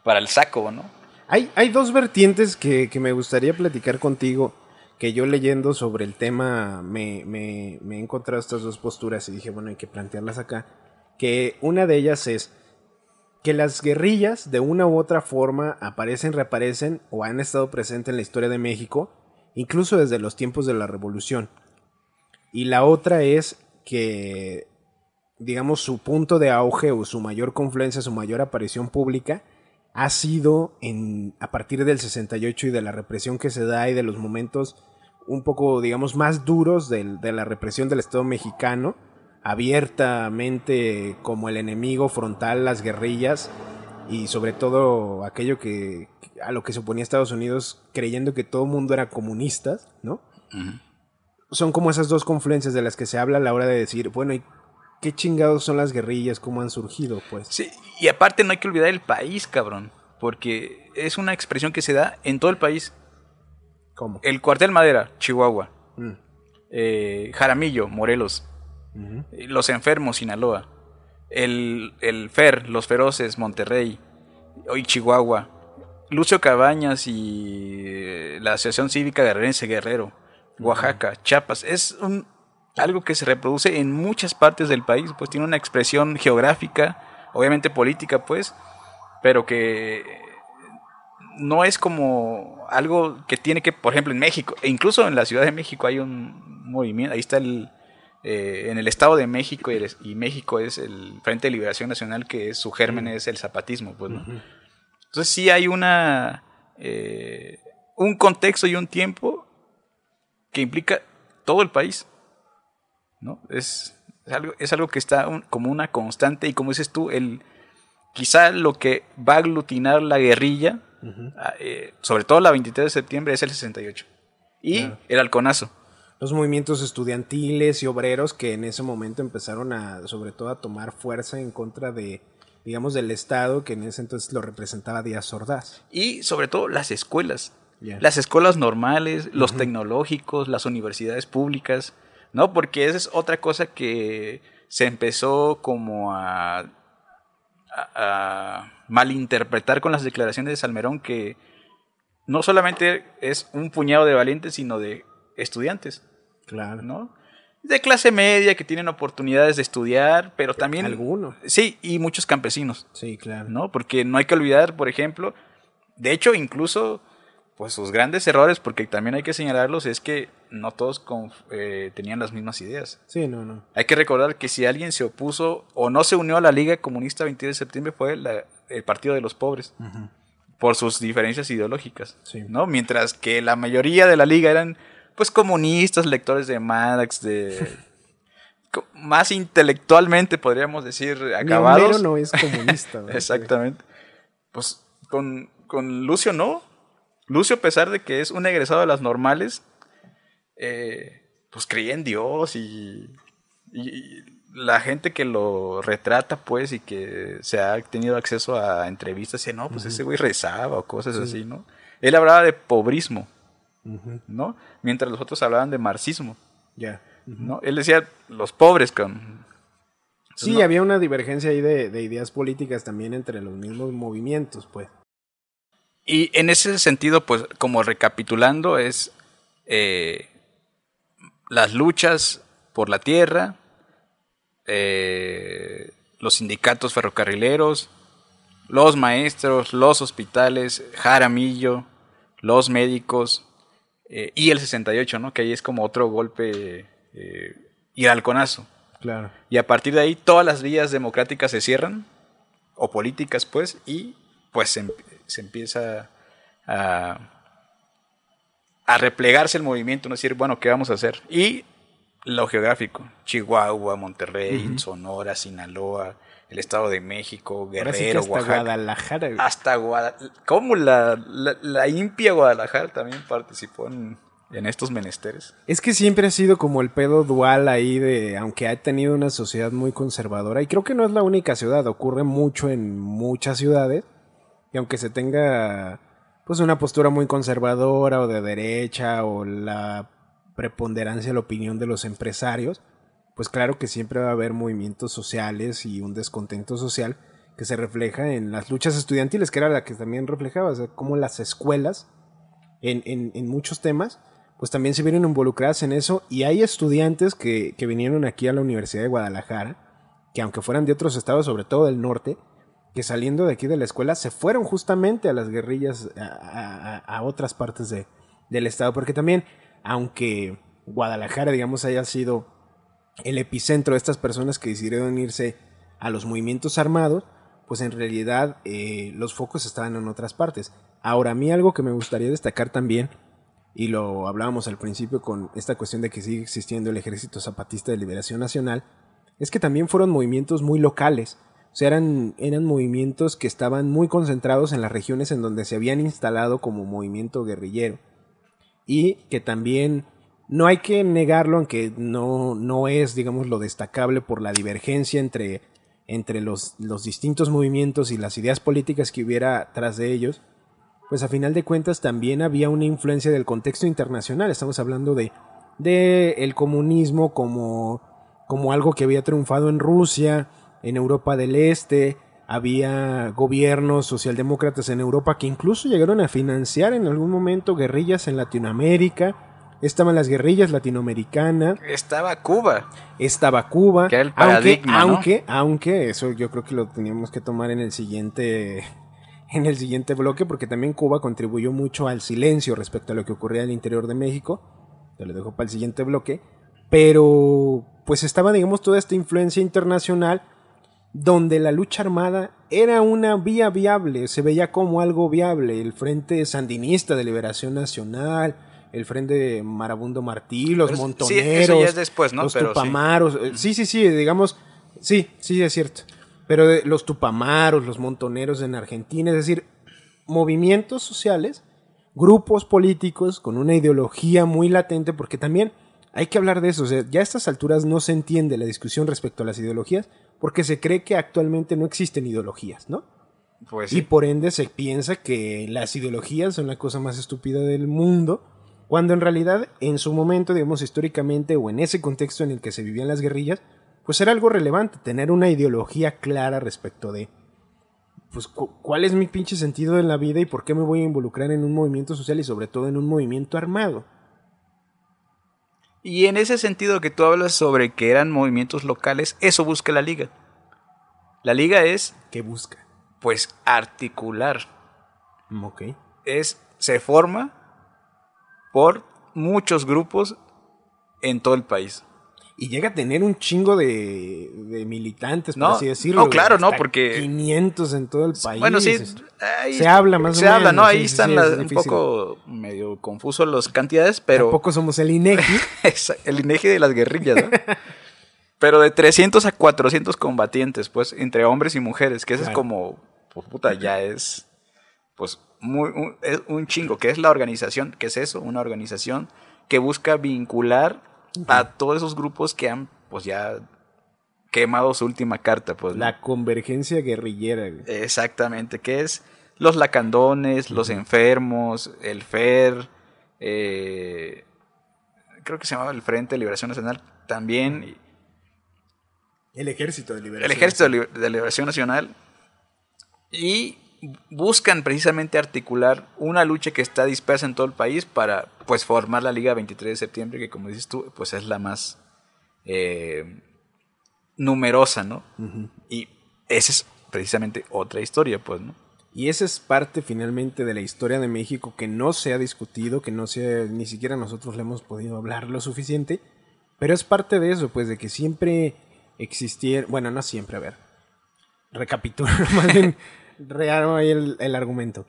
[SPEAKER 5] para el saco, ¿no?
[SPEAKER 4] Hay, hay dos vertientes que, que me gustaría platicar contigo, que yo leyendo sobre el tema me, me- me he encontrado estas dos posturas y dije, bueno, hay que plantearlas acá. Que una de ellas es que las guerrillas de una u otra forma aparecen, reaparecen o han estado presentes en la historia de México, incluso desde los tiempos de la revolución. Y la otra es que, digamos, su punto de auge o su mayor confluencia, su mayor aparición pública, ha sido en, a partir del 68 y de la represión que se da y de los momentos un poco, digamos, más duros del- de la represión del Estado mexicano, abiertamente como el enemigo frontal, las guerrillas y sobre todo aquello que a lo que se oponía Estados Unidos creyendo que todo el mundo era comunistas, ¿no? Son como esas dos confluencias de las que se habla a la hora de decir, bueno, ¿y qué chingados son las guerrillas? ¿Cómo han surgido? Pues
[SPEAKER 5] Sí, y aparte no hay que olvidar el país, cabrón, porque es una expresión que se da en todo el país.
[SPEAKER 4] ¿Cómo?
[SPEAKER 5] El cuartel Madera, Chihuahua.
[SPEAKER 4] Mm.
[SPEAKER 5] Eh, Jaramillo, Morelos. Los Enfermos, Sinaloa. El, el FER, Los Feroces, Monterrey. Hoy Chihuahua. Lucio Cabañas y eh, la Asociación Cívica Guerrerense Guerrero. Oaxaca, Chiapas. Es un, algo que se reproduce en muchas partes del país, pues tiene una expresión geográfica, obviamente política, pues, pero que no es como algo que tiene que, por ejemplo, en México, e incluso en la Ciudad de México hay un movimiento, ahí está el, eh, en el Estado de México y, el- y México es el Frente de Liberación Nacional, que es, su germen es el zapatismo, pues, ¿no? Entonces sí hay una, eh, un contexto y un tiempo que implica todo el país, ¿no? Es, es algo, es algo que está un- como una constante y como dices tú, el, quizá lo que va a aglutinar la guerrilla, ah, eh, sobre todo la 23 de septiembre, es el 68. Y
[SPEAKER 4] Claro.
[SPEAKER 5] el halconazo.
[SPEAKER 4] los movimientos estudiantiles y obreros que en ese momento empezaron a, sobre todo, a tomar fuerza en contra de, digamos, del Estado, que en ese entonces lo representaba Díaz Ordaz.
[SPEAKER 5] Y sobre todo las escuelas. Las escuelas normales, los tecnológicos, las universidades públicas, ¿no? Porque esa es otra cosa que se empezó como a, a- a malinterpretar con las declaraciones de Salmerón, que no solamente es un puñado de valientes, sino de estudiantes,
[SPEAKER 4] Claro.
[SPEAKER 5] ¿no? De clase media que tienen oportunidades de estudiar, pero también...
[SPEAKER 4] Alguno.
[SPEAKER 5] Sí, y muchos campesinos.
[SPEAKER 4] Sí, claro.
[SPEAKER 5] ¿no? Porque no hay que olvidar, por ejemplo, de hecho, incluso, pues sus grandes errores, porque también hay que señalarlos, es que no todos eh, tenían las mismas ideas.
[SPEAKER 4] Sí, no, no.
[SPEAKER 5] Hay que recordar que si alguien se opuso o no se unió a la Liga Comunista 22 de septiembre fue la- el Partido de los Pobres, por sus diferencias ideológicas,
[SPEAKER 4] Sí.
[SPEAKER 5] ¿no? Mientras que la mayoría de la Liga eran, pues, comunistas, lectores de Marx, de... (laughs) más intelectualmente, podríamos decir, acabados.
[SPEAKER 4] Homero no es comunista. (laughs)
[SPEAKER 5] Exactamente. Pues con, con Lucio no. Lucio, a pesar de que es un egresado de las normales, eh, pues creía en Dios y, la gente que lo retrata, pues, y que se ha tenido acceso a entrevistas, dice, no, pues ese güey rezaba o cosas así, ¿no? Él hablaba de pobrismo. ¿no? Mientras los otros hablaban de marxismo,
[SPEAKER 4] Ya.
[SPEAKER 5] ¿no? Él decía, los pobres, con...
[SPEAKER 4] Sí,
[SPEAKER 5] No.
[SPEAKER 4] había una divergencia ahí de, de ideas políticas también entre los mismos movimientos, pues.
[SPEAKER 5] Y en ese sentido, pues como recapitulando, es eh, las luchas por la tierra, eh, los sindicatos ferrocarrileros, los maestros, los hospitales, Jaramillo, los médicos eh, y el 68, ¿no? Que ahí es como otro golpe eh, y halconazo.
[SPEAKER 4] Claro.
[SPEAKER 5] Y a partir de ahí todas las vías democráticas se cierran, o políticas pues, y pues se, em- se empieza a, a replegarse el movimiento, no decir, bueno, ¿qué vamos a hacer? Y lo geográfico, Chihuahua, Monterrey, Sonora, Sinaloa, el Estado de México, Guerrero,
[SPEAKER 4] hasta
[SPEAKER 5] Oaxaca.
[SPEAKER 4] Guadalajara. güey.
[SPEAKER 5] Hasta Guadalajara. ¿Cómo la, la, la impia Guadalajara también participó en, en estos menesteres.
[SPEAKER 4] Es que siempre ha sido como el pedo dual ahí de, aunque ha tenido una sociedad muy conservadora, y creo que no es la única ciudad, ocurre mucho en muchas ciudades, y aunque se tenga pues una postura muy conservadora o de derecha o la preponderancia, la opinión de los empresarios, pues claro que siempre va a haber movimientos sociales y un descontento social que se refleja en las luchas estudiantiles, que era la que también reflejaba, o sea, las escuelas en, en, en muchos temas pues también se vieron involucradas en eso. Y hay estudiantes que, vinieron aquí a la Universidad de Guadalajara, que aunque fueran de otros estados, sobre todo del norte, que saliendo de aquí de la escuela se fueron justamente a las guerrillas a, otras partes de, del estado, porque también, aunque Guadalajara, digamos, haya sido el epicentro de estas personas que decidieron irse a los movimientos armados, pues en realidad eh, los focos estaban en otras partes. Ahora, a mí algo que me gustaría destacar también y lo hablábamos al principio con esta cuestión de que sigue existiendo el Ejército Zapatista de Liberación Nacional, es que también fueron movimientos muy locales, o sea, eran, eran movimientos que estaban muy concentrados en las regiones en donde se habían instalado como movimiento guerrillero y que también no hay que negarlo, aunque no, no es, digamos, lo destacable por la divergencia entre, entre los, los distintos movimientos y las ideas políticas que hubiera tras de ellos, pues a final de cuentas también había una influencia del contexto internacional. Estamos hablando de, de el comunismo como, como algo que había triunfado en Rusia, en Europa del Este, había gobiernos socialdemócratas en Europa que incluso llegaron a financiar en algún momento guerrillas en Latinoamérica. Estaban las guerrillas latinoamericanas.
[SPEAKER 5] Estaba Cuba.
[SPEAKER 4] Estaba Cuba.
[SPEAKER 5] Que era el paradigma,
[SPEAKER 4] aunque, aunque, aunque, eso yo creo que lo teníamos que tomar en el siguiente (laughs) en el siguiente bloque, porque también Cuba contribuyó mucho al silencio respecto a lo que ocurría en el interior de México. Te lo dejo para el siguiente bloque. Pero, pues estaba, digamos, toda esta influencia internacional donde la lucha armada era una vía viable, se veía como algo viable. El Frente Sandinista de Liberación Nacional, el Frente Marabundo Martí, los montoneros,
[SPEAKER 5] después, ¿no?
[SPEAKER 4] los tupamaros. Eh, sí, sí, sí, digamos, sí, sí, es cierto pero de los tupamaros, los montoneros en Argentina, es decir, movimientos sociales, grupos políticos con una ideología muy latente, porque también hay que hablar de eso, ya a estas alturas no se entiende la discusión respecto a las ideologías, porque se cree que actualmente no existen ideologías, ¿no?
[SPEAKER 5] Pues
[SPEAKER 4] Y por ende se piensa que las ideologías son la cosa más estúpida del mundo, cuando en realidad en su momento, digamos históricamente, o en ese contexto en el que se vivían las guerrillas, pues era algo relevante, tener una ideología clara respecto de, pues, cuál es mi pinche sentido en la vida y por qué me voy a involucrar en un movimiento social y sobre todo en un movimiento armado.
[SPEAKER 5] Y en ese sentido que tú hablas sobre que eran movimientos locales, eso busca la liga. La liga es...
[SPEAKER 4] ¿Qué busca?
[SPEAKER 5] Pues articular.
[SPEAKER 4] Ok.
[SPEAKER 5] Es, se forma por muchos grupos en todo el país
[SPEAKER 4] y llega a tener un chingo de, militantes, por así decirlo.
[SPEAKER 5] No, claro, no, porque...
[SPEAKER 4] 500 en todo el país.
[SPEAKER 5] Bueno, sí.
[SPEAKER 4] se habla más
[SPEAKER 5] se o menos. Se habla, ¿no? Ahí están un poco medio confusos las cantidades, pero...
[SPEAKER 4] Tampoco somos el INEGI. (laughs)
[SPEAKER 5] el INEGI de las guerrillas, ¿no? (laughs) pero de 300 a 400 combatientes, pues, entre hombres y mujeres, que eso es como... Pues, puta, ya es... Pues, muy, un, es un chingo. ¿Qué es la organización? ¿Qué es eso? Una organización que busca vincular a todos esos grupos que han, pues ya quemado su última carta, pues.
[SPEAKER 4] La convergencia guerrillera.
[SPEAKER 5] Exactamente, que es los lacandones, los enfermos, el FER, eh, creo que se llamaba el Frente de Liberación Nacional también.
[SPEAKER 4] El Ejército de Liberación
[SPEAKER 5] El Ejército de Liberación Nacional. Y buscan precisamente articular una lucha que está dispersa en todo el país para pues formar la Liga 23 de septiembre, que como dices tú, pues es la más eh, numerosa, ¿no? Y esa es precisamente otra historia, pues, ¿no?
[SPEAKER 4] Y esa es parte finalmente de la historia de México que no se ha discutido, que no se ni siquiera nosotros le hemos podido hablar lo suficiente, pero es parte de eso, pues de que siempre existieron, bueno, no siempre, a ver, recapitulo (laughs) más bien, rearon ahí el, argumento.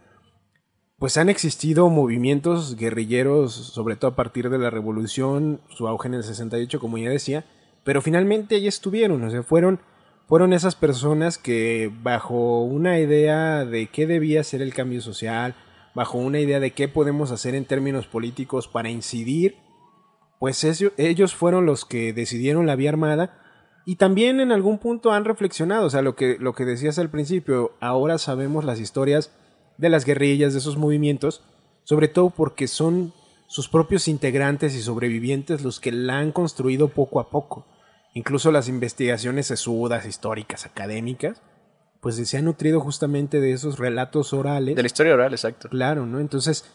[SPEAKER 4] Pues han existido movimientos guerrilleros, sobre todo a partir de la revolución, su auge en el 68, como ya decía, pero finalmente ahí estuvieron, o sea, fueron, fueron esas personas que bajo una idea de qué debía ser el cambio social, bajo una idea de qué podemos hacer en términos políticos para incidir, pues ellos fueron los que decidieron la vía armada y también en algún punto han reflexionado, o sea, lo que, lo que decías al principio, ahora sabemos las historias de las guerrillas, de esos movimientos, sobre todo porque son sus propios integrantes y sobrevivientes los que la han construido poco a poco. Incluso las investigaciones sesudas, históricas, académicas, pues se han nutrido justamente de esos relatos orales.
[SPEAKER 5] De la historia oral, exacto.
[SPEAKER 4] Claro, ¿no? Entonces,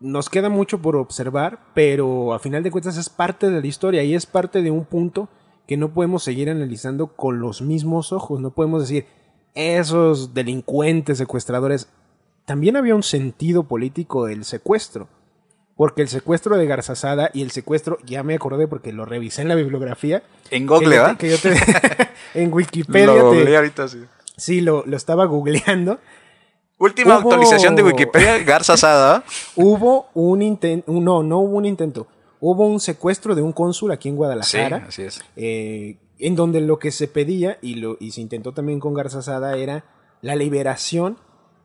[SPEAKER 4] nos queda mucho por observar, pero a final de cuentas es parte de la historia y es parte de un punto que no podemos seguir analizando con los mismos ojos. No podemos decir, esos delincuentes, secuestradores. También había un sentido político del secuestro. Porque el secuestro de Garzazada y el secuestro, ya me acordé porque lo revisé en la bibliografía.
[SPEAKER 5] En Google, ¿verdad? (laughs)
[SPEAKER 4] en Wikipedia.
[SPEAKER 5] Lo ahorita, sí.
[SPEAKER 4] Sí, lo, estaba googleando.
[SPEAKER 5] Última actualización de Wikipedia, (laughs) Garzazada.
[SPEAKER 4] hubo un intento, no, no hubo un intento. Hubo un secuestro de un cónsul aquí en Guadalajara.
[SPEAKER 5] Sí, así es.
[SPEAKER 4] Eh, en donde lo que se pedía, y, lo, y se intentó también con Garzazada, era la liberación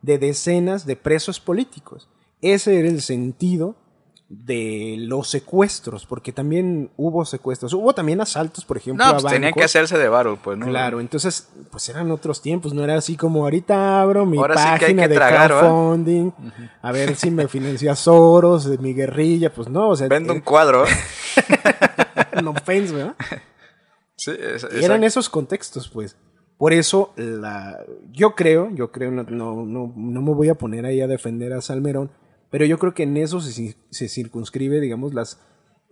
[SPEAKER 4] de decenas de presos políticos. Ese era el sentido de los secuestros, porque también hubo secuestros, hubo también asaltos, por ejemplo.
[SPEAKER 5] No, pues tenían que hacerse de varo, pues, ¿no?
[SPEAKER 4] Claro, entonces, pues eran otros tiempos, no era así como ahorita abro mi página de crowdfunding, a ver si me financia Soros, de mi guerrilla, pues no, o sea.
[SPEAKER 5] Vendo un cuadro. (laughs)
[SPEAKER 4] no offense, ¿verdad?
[SPEAKER 5] Sí,
[SPEAKER 4] eran esos contextos, pues. Por eso, la, yo creo, yo creo, no, no, no, no me voy a poner ahí a defender a Salmerón, pero yo creo que en eso se, circunscribe, digamos, las,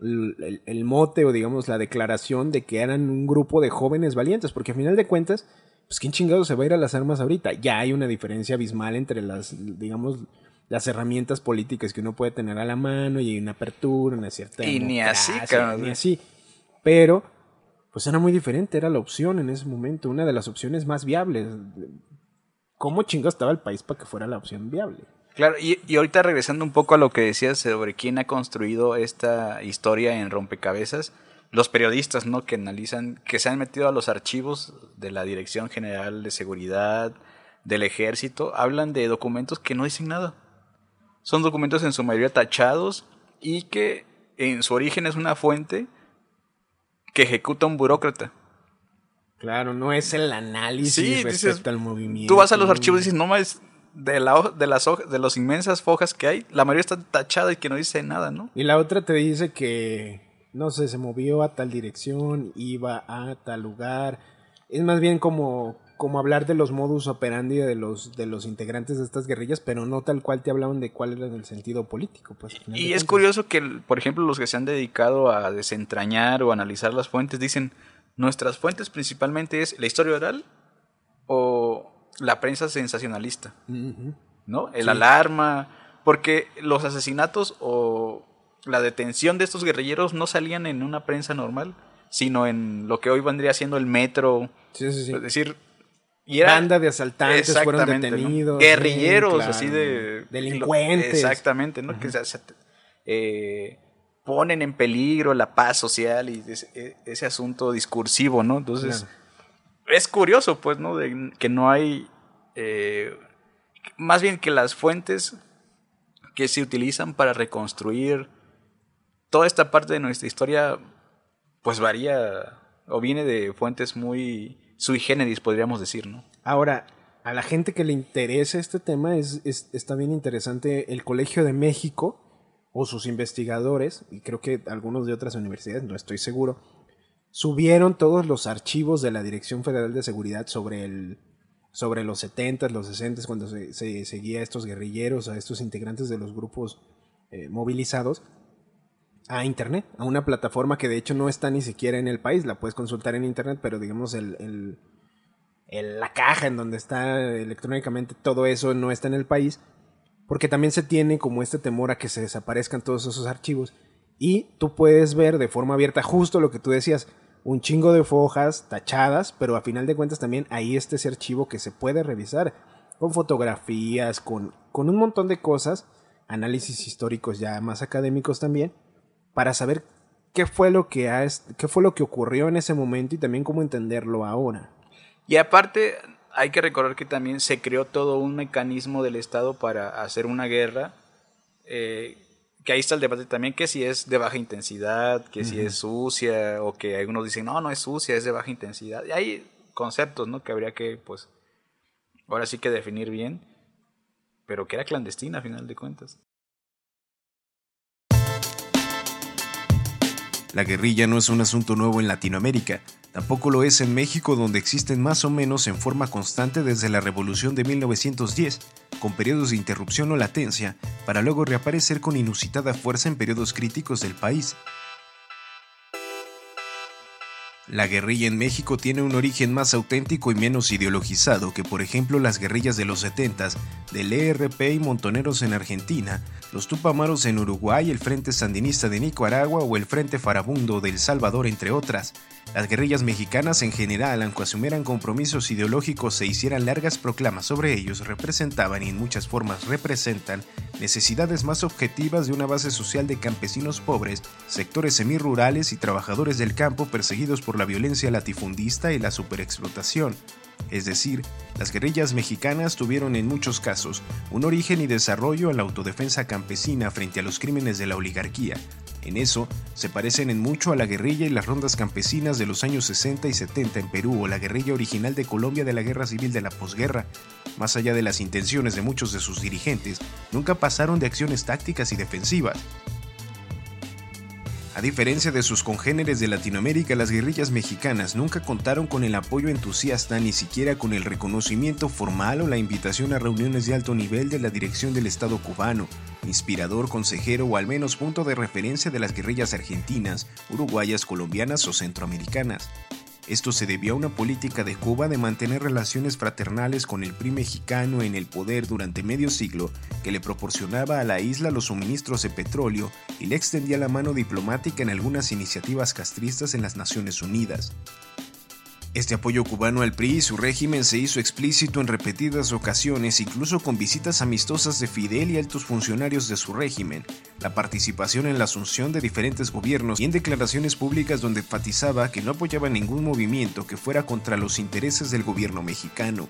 [SPEAKER 4] el, mote o, digamos, la declaración de que eran un grupo de jóvenes valientes, porque a final de cuentas, pues quién chingado se va a ir a las armas ahorita. Ya hay una diferencia abismal entre las, digamos, las herramientas políticas que uno puede tener a la mano y hay una apertura, una cierta...
[SPEAKER 5] Y ni así, cabrón.
[SPEAKER 4] Ni así. Pero, pues era muy diferente, era la opción en ese momento, una de las opciones más viables. ¿Cómo chingado estaba el país para que fuera la opción viable?
[SPEAKER 5] Claro, y, ahorita regresando un poco a lo que decías sobre quién ha construido esta historia en rompecabezas, los periodistas, ¿no? Que analizan, que se han metido a los archivos de la Dirección General de Seguridad, del Ejército, hablan de documentos que no dicen nada. Son documentos en su mayoría tachados y que en su origen es una fuente que ejecuta un burócrata.
[SPEAKER 4] Claro, no es el análisis respecto al movimiento.
[SPEAKER 5] Tú vas a los archivos y dices, no más, de, la, de las de las inmensas fojas que hay, la mayoría está tachada y que no dice nada, ¿no?
[SPEAKER 4] Y la otra te dice que, no sé, se movió a tal dirección, iba a tal lugar. Es más bien como, como hablar de los modus operandi de los, de los integrantes de estas guerrillas, pero no tal cual te hablaban de cuál era el sentido político. Pues,
[SPEAKER 5] y es curioso que, por ejemplo, los que se han dedicado a desentrañar o analizar las fuentes dicen, nuestras fuentes principalmente es la historia oral o la prensa sensacionalista, ¿no? El alarma, porque los asesinatos o la detención de estos guerrilleros no salían en una prensa normal, sino en lo que hoy vendría siendo el metro.
[SPEAKER 4] Sí, sí, sí.
[SPEAKER 5] Es decir,
[SPEAKER 4] y era, banda de asaltantes fueron detenidos.
[SPEAKER 5] Guerrilleros, así de...
[SPEAKER 4] Delincuentes.
[SPEAKER 5] Exactamente, ¿no? Que se, eh, ponen en peligro la paz social y ese, ese asunto discursivo, ¿no? Entonces es curioso, pues, ¿no? De que no hay. Eh, más bien que las fuentes que se utilizan para reconstruir toda esta parte de nuestra historia, pues varía o viene de fuentes muy sui generis, podríamos decir, ¿no?
[SPEAKER 4] Ahora, a la gente que le interesa este tema es, está bien interesante el Colegio de México o sus investigadores, y creo que algunos de otras universidades, no estoy seguro, subieron todos los archivos de la Dirección Federal de Seguridad sobre el sobre los 70 los 60 cuando se, seguía a estos guerrilleros, a estos integrantes de los grupos eh, movilizados, a Internet, a una plataforma que de hecho no está ni siquiera en el país, la puedes consultar en Internet, pero digamos el, el, la caja en donde está electrónicamente todo eso no está en el país, porque también se tiene como este temor a que se desaparezcan todos esos archivos y tú puedes ver de forma abierta justo lo que tú decías, un chingo de fojas tachadas, pero a final de cuentas también ahí está ese archivo que se puede revisar con fotografías, con, con un montón de cosas, análisis históricos ya más académicos también, para saber qué fue lo que, ha, qué fue lo que ocurrió en ese momento y también cómo entenderlo ahora.
[SPEAKER 5] Y aparte, hay que recordar que también se creó todo un mecanismo del Estado para hacer una guerra. Eh, que ahí está el debate también, que si es de baja intensidad, que si es sucia, o que algunos dicen, no, no es sucia, es de baja intensidad. Y hay conceptos, ¿no? Que habría que, pues, ahora sí que definir bien, pero que era clandestina a final de cuentas.
[SPEAKER 4] La guerrilla no es un asunto nuevo en Latinoamérica, tampoco lo es en México donde existen más o menos en forma constante desde la Revolución de 1910, con periodos de interrupción o latencia, para luego reaparecer con inusitada fuerza en periodos críticos del país. La guerrilla en México tiene un origen más auténtico y menos ideologizado que por ejemplo las guerrillas de los 70 del ERP y montoneros en Argentina, los Tupamaros en Uruguay, el Frente Sandinista de Nicaragua o el Frente Farabundo de El Salvador, entre otras. Las guerrillas mexicanas en general, aunque asumieran compromisos ideológicos e hicieran largas proclamas sobre ellos, representaban y en muchas formas representan necesidades más objetivas de una base social de campesinos pobres, sectores semirurales y trabajadores del campo perseguidos por la violencia latifundista y la superexplotación. Es decir, las guerrillas mexicanas tuvieron en muchos casos un origen y desarrollo en la autodefensa campesina frente a los crímenes de la oligarquía. En eso, se parecen en mucho a la guerrilla y las rondas campesinas de los años 60 y 70 en Perú o la guerrilla original de Colombia de la guerra civil de la posguerra. Más allá de las intenciones de muchos de sus dirigentes, nunca pasaron de acciones tácticas y defensivas. A diferencia de sus congéneres de Latinoamérica, las guerrillas mexicanas nunca contaron con el apoyo entusiasta ni siquiera con el reconocimiento formal o la invitación a reuniones de alto nivel de la dirección del Estado cubano, inspirador, consejero o al menos punto de referencia de las guerrillas argentinas, uruguayas, colombianas o centroamericanas. Esto se debió a una política de Cuba de mantener relaciones fraternales con el PRI mexicano en el poder durante medio siglo, que le proporcionaba a la isla los suministros de petróleo y le extendía la mano diplomática en algunas iniciativas castristas en las Naciones Unidas. Este apoyo cubano al PRI y su régimen se hizo explícito en repetidas ocasiones, incluso con visitas amistosas de Fidel y altos funcionarios de su régimen, la participación en la asunción de diferentes gobiernos y en declaraciones públicas donde enfatizaba que no apoyaba ningún movimiento que fuera contra los intereses del gobierno mexicano.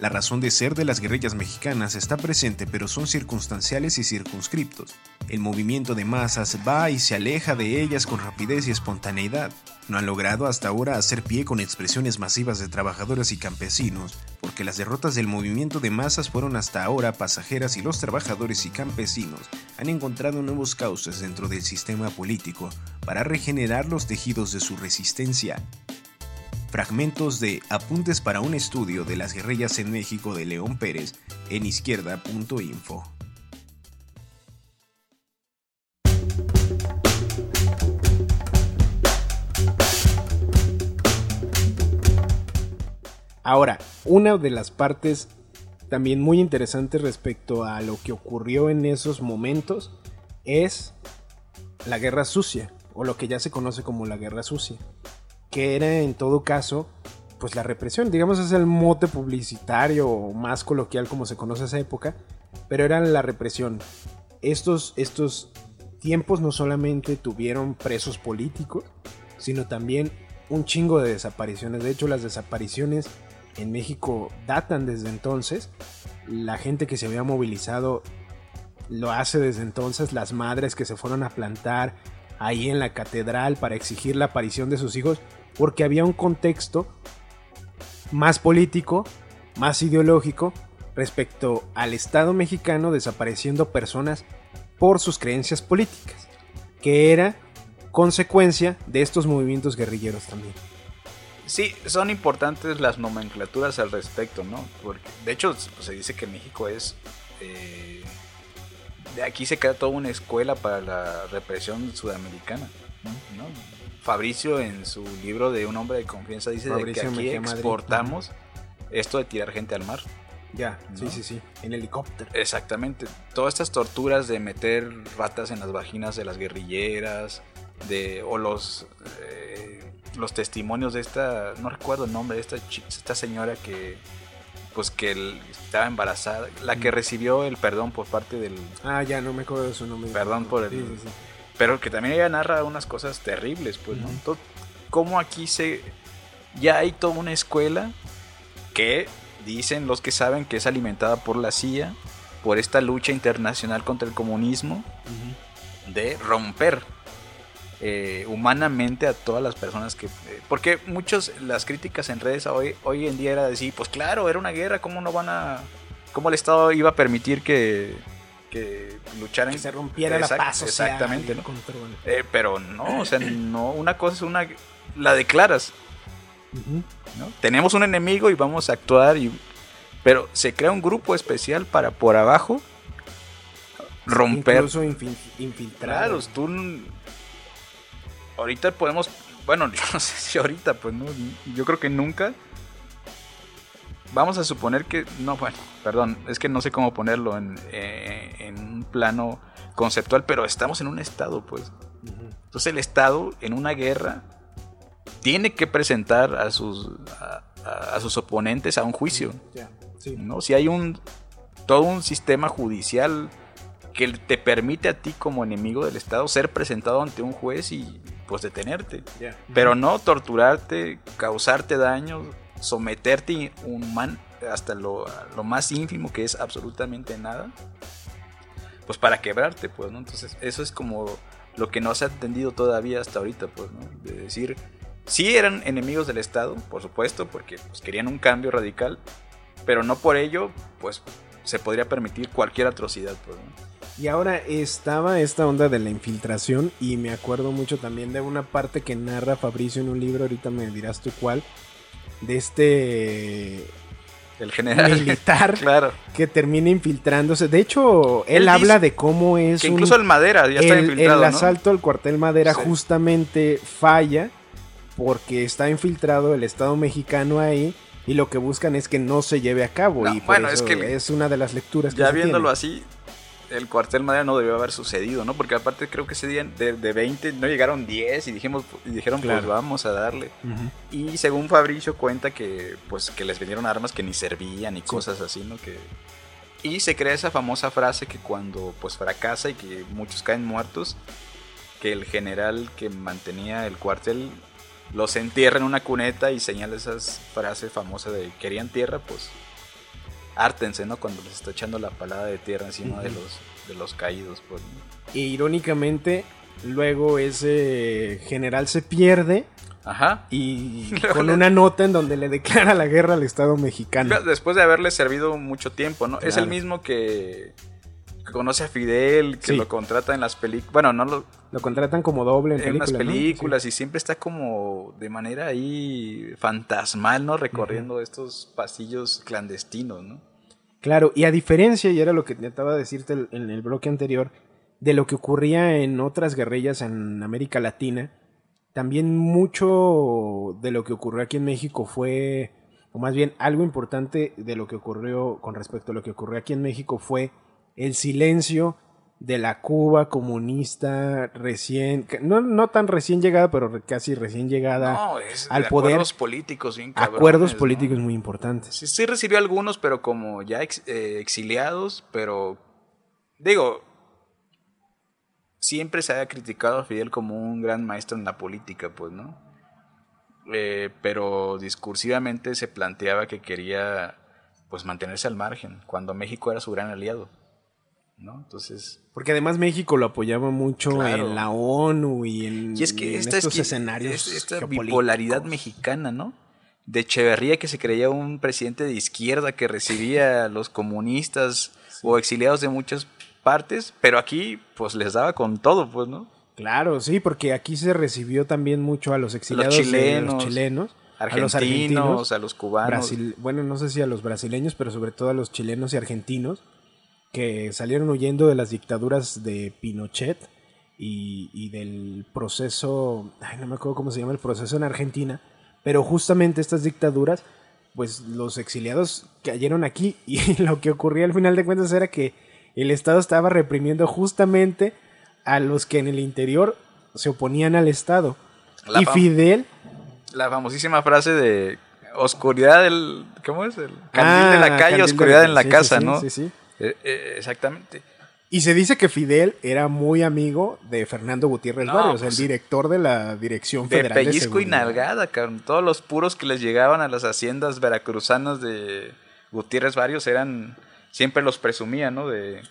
[SPEAKER 4] La razón de ser de las guerrillas mexicanas está presente pero son circunstanciales y circunscriptos. El movimiento de masas va y se aleja de ellas con rapidez y espontaneidad. No han logrado hasta ahora hacer pie con expresiones masivas de trabajadores y campesinos, porque las derrotas del movimiento de masas fueron hasta ahora pasajeras y los trabajadores y campesinos han encontrado nuevos cauces dentro del sistema político para regenerar los tejidos de su resistencia. Fragmentos de Apuntes para un estudio de las guerrillas en México de León Pérez en izquierda.info.
[SPEAKER 7] Ahora, una de las partes también muy interesantes respecto a lo que ocurrió en esos momentos es la guerra sucia, o lo que ya se conoce como la guerra sucia, que era en todo caso pues la represión, digamos es el mote publicitario o más coloquial como se conoce a esa época, pero era la represión. Estos, estos tiempos no solamente tuvieron presos políticos, sino también un chingo de desapariciones. De hecho, las desapariciones en México datan desde entonces. La gente que se había movilizado lo hace desde entonces. Las madres que se fueron a plantar ahí en la catedral para exigir la aparición de sus hijos, porque había un contexto más político, más ideológico respecto al Estado mexicano desapareciendo personas por sus creencias políticas, que era consecuencia de estos movimientos guerrilleros también.
[SPEAKER 5] Sí, son importantes las nomenclaturas al respecto, ¿no? Porque, de hecho, se dice que México es... Eh, de aquí se crea toda una escuela para la represión sudamericana, ¿no? Fabricio en su libro de Un hombre de confianza dice de que aquí exportamos esto de tirar gente al mar.
[SPEAKER 7] Ya, sí, sí, sí, en helicóptero.
[SPEAKER 5] Exactamente. Todas estas torturas de meter ratas en las vaginas de las guerrilleras, de o los eh, los testimonios de esta, no recuerdo el nombre de esta, esta señora que pues que estaba embarazada, la que mm. recibió el perdón por parte del...
[SPEAKER 7] Ah, ya, no me acuerdo de su nombre.
[SPEAKER 5] Perdón por el... Pero que también ella narra unas cosas terribles, pues, ¿no? como aquí se... Ya hay toda una escuela que dicen los que saben que es alimentada por la CIA, por esta lucha internacional contra el comunismo, de romper eh, humanamente a todas las personas que... eh, porque muchos, las críticas en redes hoy, hoy en día era decir, pues claro, era una guerra, ¿cómo no van a... ¿Cómo el Estado iba a permitir que, que lucharan?
[SPEAKER 4] Que se rompiera
[SPEAKER 5] Exact-
[SPEAKER 4] la paz social,
[SPEAKER 5] Exactamente,
[SPEAKER 4] el
[SPEAKER 5] ¿no?
[SPEAKER 4] control.
[SPEAKER 5] Eh, pero no, o sea, no, una cosa es una... La declaras. Tenemos un enemigo y vamos a actuar, y, pero se crea un grupo especial para por abajo romper.
[SPEAKER 4] Incluso infil- infiltrado.
[SPEAKER 5] Claro, tú... Ahorita podemos... Bueno, (laughs) yo no sé si ahorita, pues no, yo creo que nunca. Vamos a suponer que... No, bueno, perdón, es que no sé cómo ponerlo en, eh, en un plano conceptual, pero estamos en un estado, pues. Entonces el Estado en una guerra tiene que presentar a sus, a, a- a sus oponentes a un juicio.
[SPEAKER 4] Sí.
[SPEAKER 5] ¿no? Si hay un todo un sistema judicial que te permite a ti como enemigo del Estado ser presentado ante un juez y pues detenerte. Pero no torturarte, causarte daño, someterte human, hasta lo, lo más ínfimo que es absolutamente nada. Pues para quebrarte, pues, ¿no? Entonces, eso es como lo que no se ha entendido todavía hasta ahorita, pues. De decir, sí eran enemigos del Estado, por supuesto, porque pues, querían un cambio radical, pero no por ello, pues, se podría permitir cualquier atrocidad, pues.
[SPEAKER 4] Y ahora estaba esta onda de la infiltración y me acuerdo mucho también de una parte que narra Fabricio en un libro, ahorita me dirás tú cuál, de este
[SPEAKER 5] El general.
[SPEAKER 4] militar (laughs)
[SPEAKER 5] claro.
[SPEAKER 4] que termina infiltrándose. De hecho, él,
[SPEAKER 5] Él
[SPEAKER 4] habla
[SPEAKER 5] dice
[SPEAKER 4] de cómo es
[SPEAKER 5] Que
[SPEAKER 4] un-
[SPEAKER 5] incluso el Madera ya está
[SPEAKER 4] el,
[SPEAKER 5] infiltrado,
[SPEAKER 4] el
[SPEAKER 5] ¿no?
[SPEAKER 4] asalto al cuartel Madera
[SPEAKER 5] Sí.
[SPEAKER 4] justamente falla porque está infiltrado el Estado mexicano ahí y lo que buscan es que no se lleve a cabo.
[SPEAKER 5] No,
[SPEAKER 4] y por
[SPEAKER 5] bueno,
[SPEAKER 4] eso
[SPEAKER 5] es que-
[SPEAKER 4] es una de las lecturas que
[SPEAKER 5] Ya
[SPEAKER 4] se
[SPEAKER 5] viéndolo
[SPEAKER 4] tiene.
[SPEAKER 5] así, el cuartel Madera no debió haber sucedido, ¿no? Porque aparte creo que ese día de, de 20 no llegaron 10 y, dijimos, y dijeron,
[SPEAKER 4] Claro.
[SPEAKER 5] pues vamos a darle. Y según Fabricio cuenta que pues que les vendieron armas que ni servían y cosas así, ¿no? Que y se crea esa famosa frase que cuando pues fracasa y que muchos caen muertos, que el general que mantenía el cuartel los entierra en una cuneta y señala esas frases famosas de querían tierra, pues hártense, ¿no? Cuando les está echando la palada de tierra encima de los de los caídos, pues. ¿no?
[SPEAKER 4] Irónicamente, luego ese general se pierde
[SPEAKER 5] Ajá.
[SPEAKER 4] y (laughs) con una nota en donde le declara la guerra al Estado mexicano.
[SPEAKER 5] Después de haberle servido mucho tiempo, ¿no? Es el mismo que, que conoce a Fidel, que
[SPEAKER 4] Sí.
[SPEAKER 5] lo contrata en las películas. Bueno, no lo,
[SPEAKER 4] Lo contratan como doble en,
[SPEAKER 5] en las
[SPEAKER 4] películas, ¿no?
[SPEAKER 5] películas y siempre está como de manera ahí fantasmal, ¿no? Recorriendo estos pasillos clandestinos, ¿no?
[SPEAKER 4] Claro, y a diferencia, y era lo que intentaba decirte el- en el bloque anterior, de lo que ocurría en otras guerrillas en América Latina, también mucho de lo que ocurrió aquí en México fue, o más bien algo importante de lo que ocurrió con respecto a lo que ocurrió aquí en México fue el silencio de la Cuba comunista recién, no, no tan recién llegada, pero casi recién llegada,
[SPEAKER 5] No, es
[SPEAKER 4] al
[SPEAKER 5] de
[SPEAKER 4] poder,
[SPEAKER 5] acuerdos políticos bien cabrones,
[SPEAKER 4] acuerdos
[SPEAKER 5] ¿no?
[SPEAKER 4] políticos muy importantes.
[SPEAKER 5] Sí, sí recibió algunos, pero como ya ex- eh, exiliados, pero digo, siempre se ha criticado a Fidel como un gran maestro en la política, pues, ¿no? Eh, pero discursivamente se planteaba que quería, pues, mantenerse al margen, cuando México era su gran aliado, ¿no? Entonces,
[SPEAKER 4] Porque además México lo apoyaba mucho
[SPEAKER 5] Claro.
[SPEAKER 4] en la ONU y en,
[SPEAKER 5] y es que
[SPEAKER 4] en
[SPEAKER 5] esta,
[SPEAKER 4] estos
[SPEAKER 5] es que-
[SPEAKER 4] escenarios.
[SPEAKER 5] es- esta bipolaridad mexicana, ¿no? De Echeverría que se creía un presidente de izquierda que recibía a los comunistas o exiliados de muchas partes, pero aquí pues les daba con todo, pues, ¿no?
[SPEAKER 4] Claro, sí, porque aquí se recibió también mucho a los exiliados
[SPEAKER 5] chilenos,
[SPEAKER 4] los chilenos, a los
[SPEAKER 5] Argentinos,
[SPEAKER 4] argentinos,
[SPEAKER 5] a los cubanos.
[SPEAKER 4] Brasil- bueno, no sé si a los brasileños, pero sobre todo a los chilenos y argentinos que salieron huyendo de las dictaduras de Pinochet y, y del proceso, ay, no me acuerdo cómo se llama el proceso en Argentina, pero justamente estas dictaduras, pues los exiliados cayeron aquí (laughs) y lo que ocurría al final de cuentas era que el Estado estaba reprimiendo justamente a los que en el interior se oponían al Estado.
[SPEAKER 5] La
[SPEAKER 4] y Fidel
[SPEAKER 5] La famosísima frase de oscuridad del... ¿Cómo es? El candil
[SPEAKER 4] Ah,
[SPEAKER 5] de la calle,
[SPEAKER 4] candil de
[SPEAKER 5] oscuridad en la
[SPEAKER 4] sí, sí,
[SPEAKER 5] casa,
[SPEAKER 4] sí,
[SPEAKER 5] ¿no?
[SPEAKER 4] sí, sí.
[SPEAKER 5] Eh, eh, exactamente.
[SPEAKER 4] Y se dice que Fidel era muy amigo de Fernando Gutiérrez
[SPEAKER 5] No,
[SPEAKER 4] Barrios,
[SPEAKER 5] pues,
[SPEAKER 4] el director de la Dirección
[SPEAKER 5] De
[SPEAKER 4] Federal de,
[SPEAKER 5] pellizco y
[SPEAKER 4] Seguridad.
[SPEAKER 5] nalgada, cabrón. Todos los puros que les llegaban a las haciendas veracruzanas de, Gutiérrez varios eran, siempre los presumía, ¿no? De,